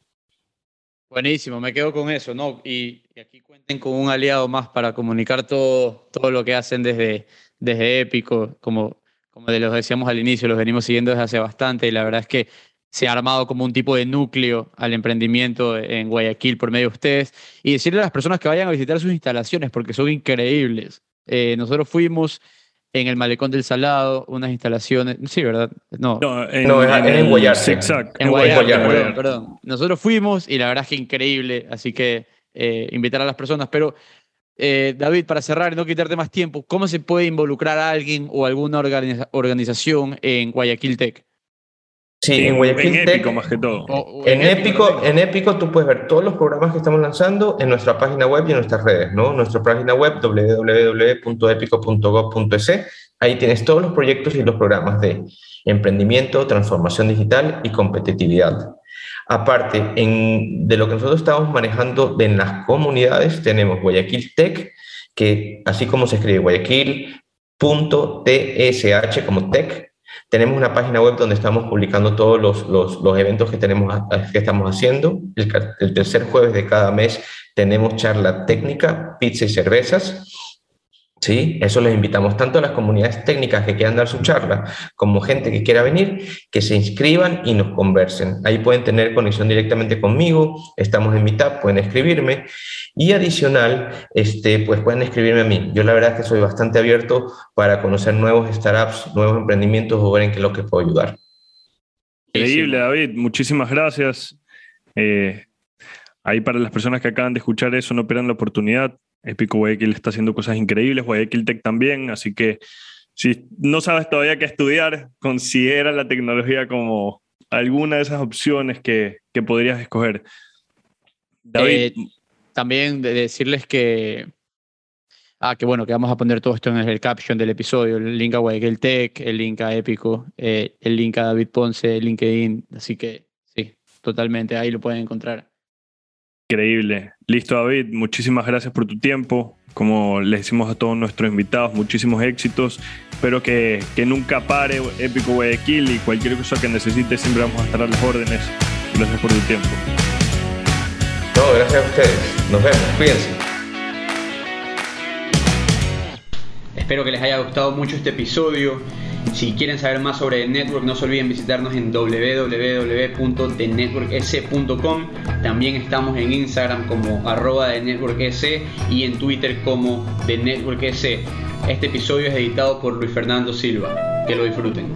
Speaker 2: Buenísimo, me quedo con eso, ¿no? Y, y aquí cuenten con un aliado más para comunicar todo, todo lo que hacen desde, desde Épico, como, como de los decíamos al inicio, los venimos siguiendo desde hace bastante y la verdad es que se ha armado como un tipo de núcleo al emprendimiento en Guayaquil por medio de ustedes y decirle a las personas que vayan a visitar sus instalaciones porque son increíbles. Eh, nosotros fuimos en el Malecón del Salado, unas instalaciones, sí, ¿verdad? No,
Speaker 3: no, en,
Speaker 1: no, en, en Guayar.
Speaker 2: En Guayar, perdón, perdón. Nosotros fuimos y la verdad es que increíble, así que eh, invitar a las personas, pero eh, David, para cerrar y no quitarte más tiempo, ¿cómo se puede involucrar a alguien o alguna organiza organización en Guayaquil Tech?
Speaker 1: Sí, en, en Guayaquil
Speaker 3: en
Speaker 1: Tech,
Speaker 3: Épico más que todo.
Speaker 1: O, en, en, Épico, en Épico tú puedes ver todos los programas que estamos lanzando en nuestra página web y en nuestras redes, ¿no? Nuestra página web www.epico.gov.es. Ahí tienes todos los proyectos y los programas de emprendimiento, transformación digital y competitividad. Aparte, en, de lo que nosotros estamos manejando en las comunidades, tenemos Guayaquil Tech, que así como se escribe Guayaquil.tsh como tech, tenemos una página web donde estamos publicando todos los, los, eventos que, tenemos, que estamos haciendo. El, tercer jueves de cada mes tenemos charla técnica, pizza y cervezas. ¿Sí? Eso les invitamos tanto a las comunidades técnicas que quieran dar su charla como gente que quiera venir, que se inscriban y nos conversen. Ahí pueden tener conexión directamente conmigo, estamos en Meetup, pueden escribirme y adicional, este, pues pueden escribirme a mí. Yo la verdad es que soy bastante abierto para conocer nuevos startups, nuevos emprendimientos o ver en qué es lo que puedo ayudar.
Speaker 3: Increíble, David. Muchísimas gracias. Eh, ahí para las personas que acaban de escuchar eso, no pierdan la oportunidad. Epico Guayaquil está haciendo cosas increíbles, Guayaquil Tech también, así que si no sabes todavía qué estudiar, considera la tecnología como alguna de esas opciones que, que podrías escoger.
Speaker 2: David. Eh, también de decirles que, ah, que bueno, que vamos a poner todo esto en el caption del episodio, el link a Guayaquil Tech, el link a Épico, eh, el link a David Ponce, LinkedIn, así que sí, totalmente, ahí lo pueden encontrar.
Speaker 3: Increíble. Listo, David. Muchísimas gracias por tu tiempo. Como les decimos a todos nuestros invitados, muchísimos éxitos. Espero que, que nunca pare Épico Guayaquil y cualquier cosa que necesites, siempre vamos a estar a las órdenes. Gracias por tu tiempo.
Speaker 1: No, gracias a ustedes. Nos vemos. Cuídense.
Speaker 2: Espero que les haya gustado mucho este episodio. Si quieren saber más sobre The Network, no se olviden visitarnos en www.thenetworks.com. También estamos en Instagram como arroba de NetworkS y en Twitter como The Network Este episodio es editado por Luis Fernando Silva. Que lo disfruten.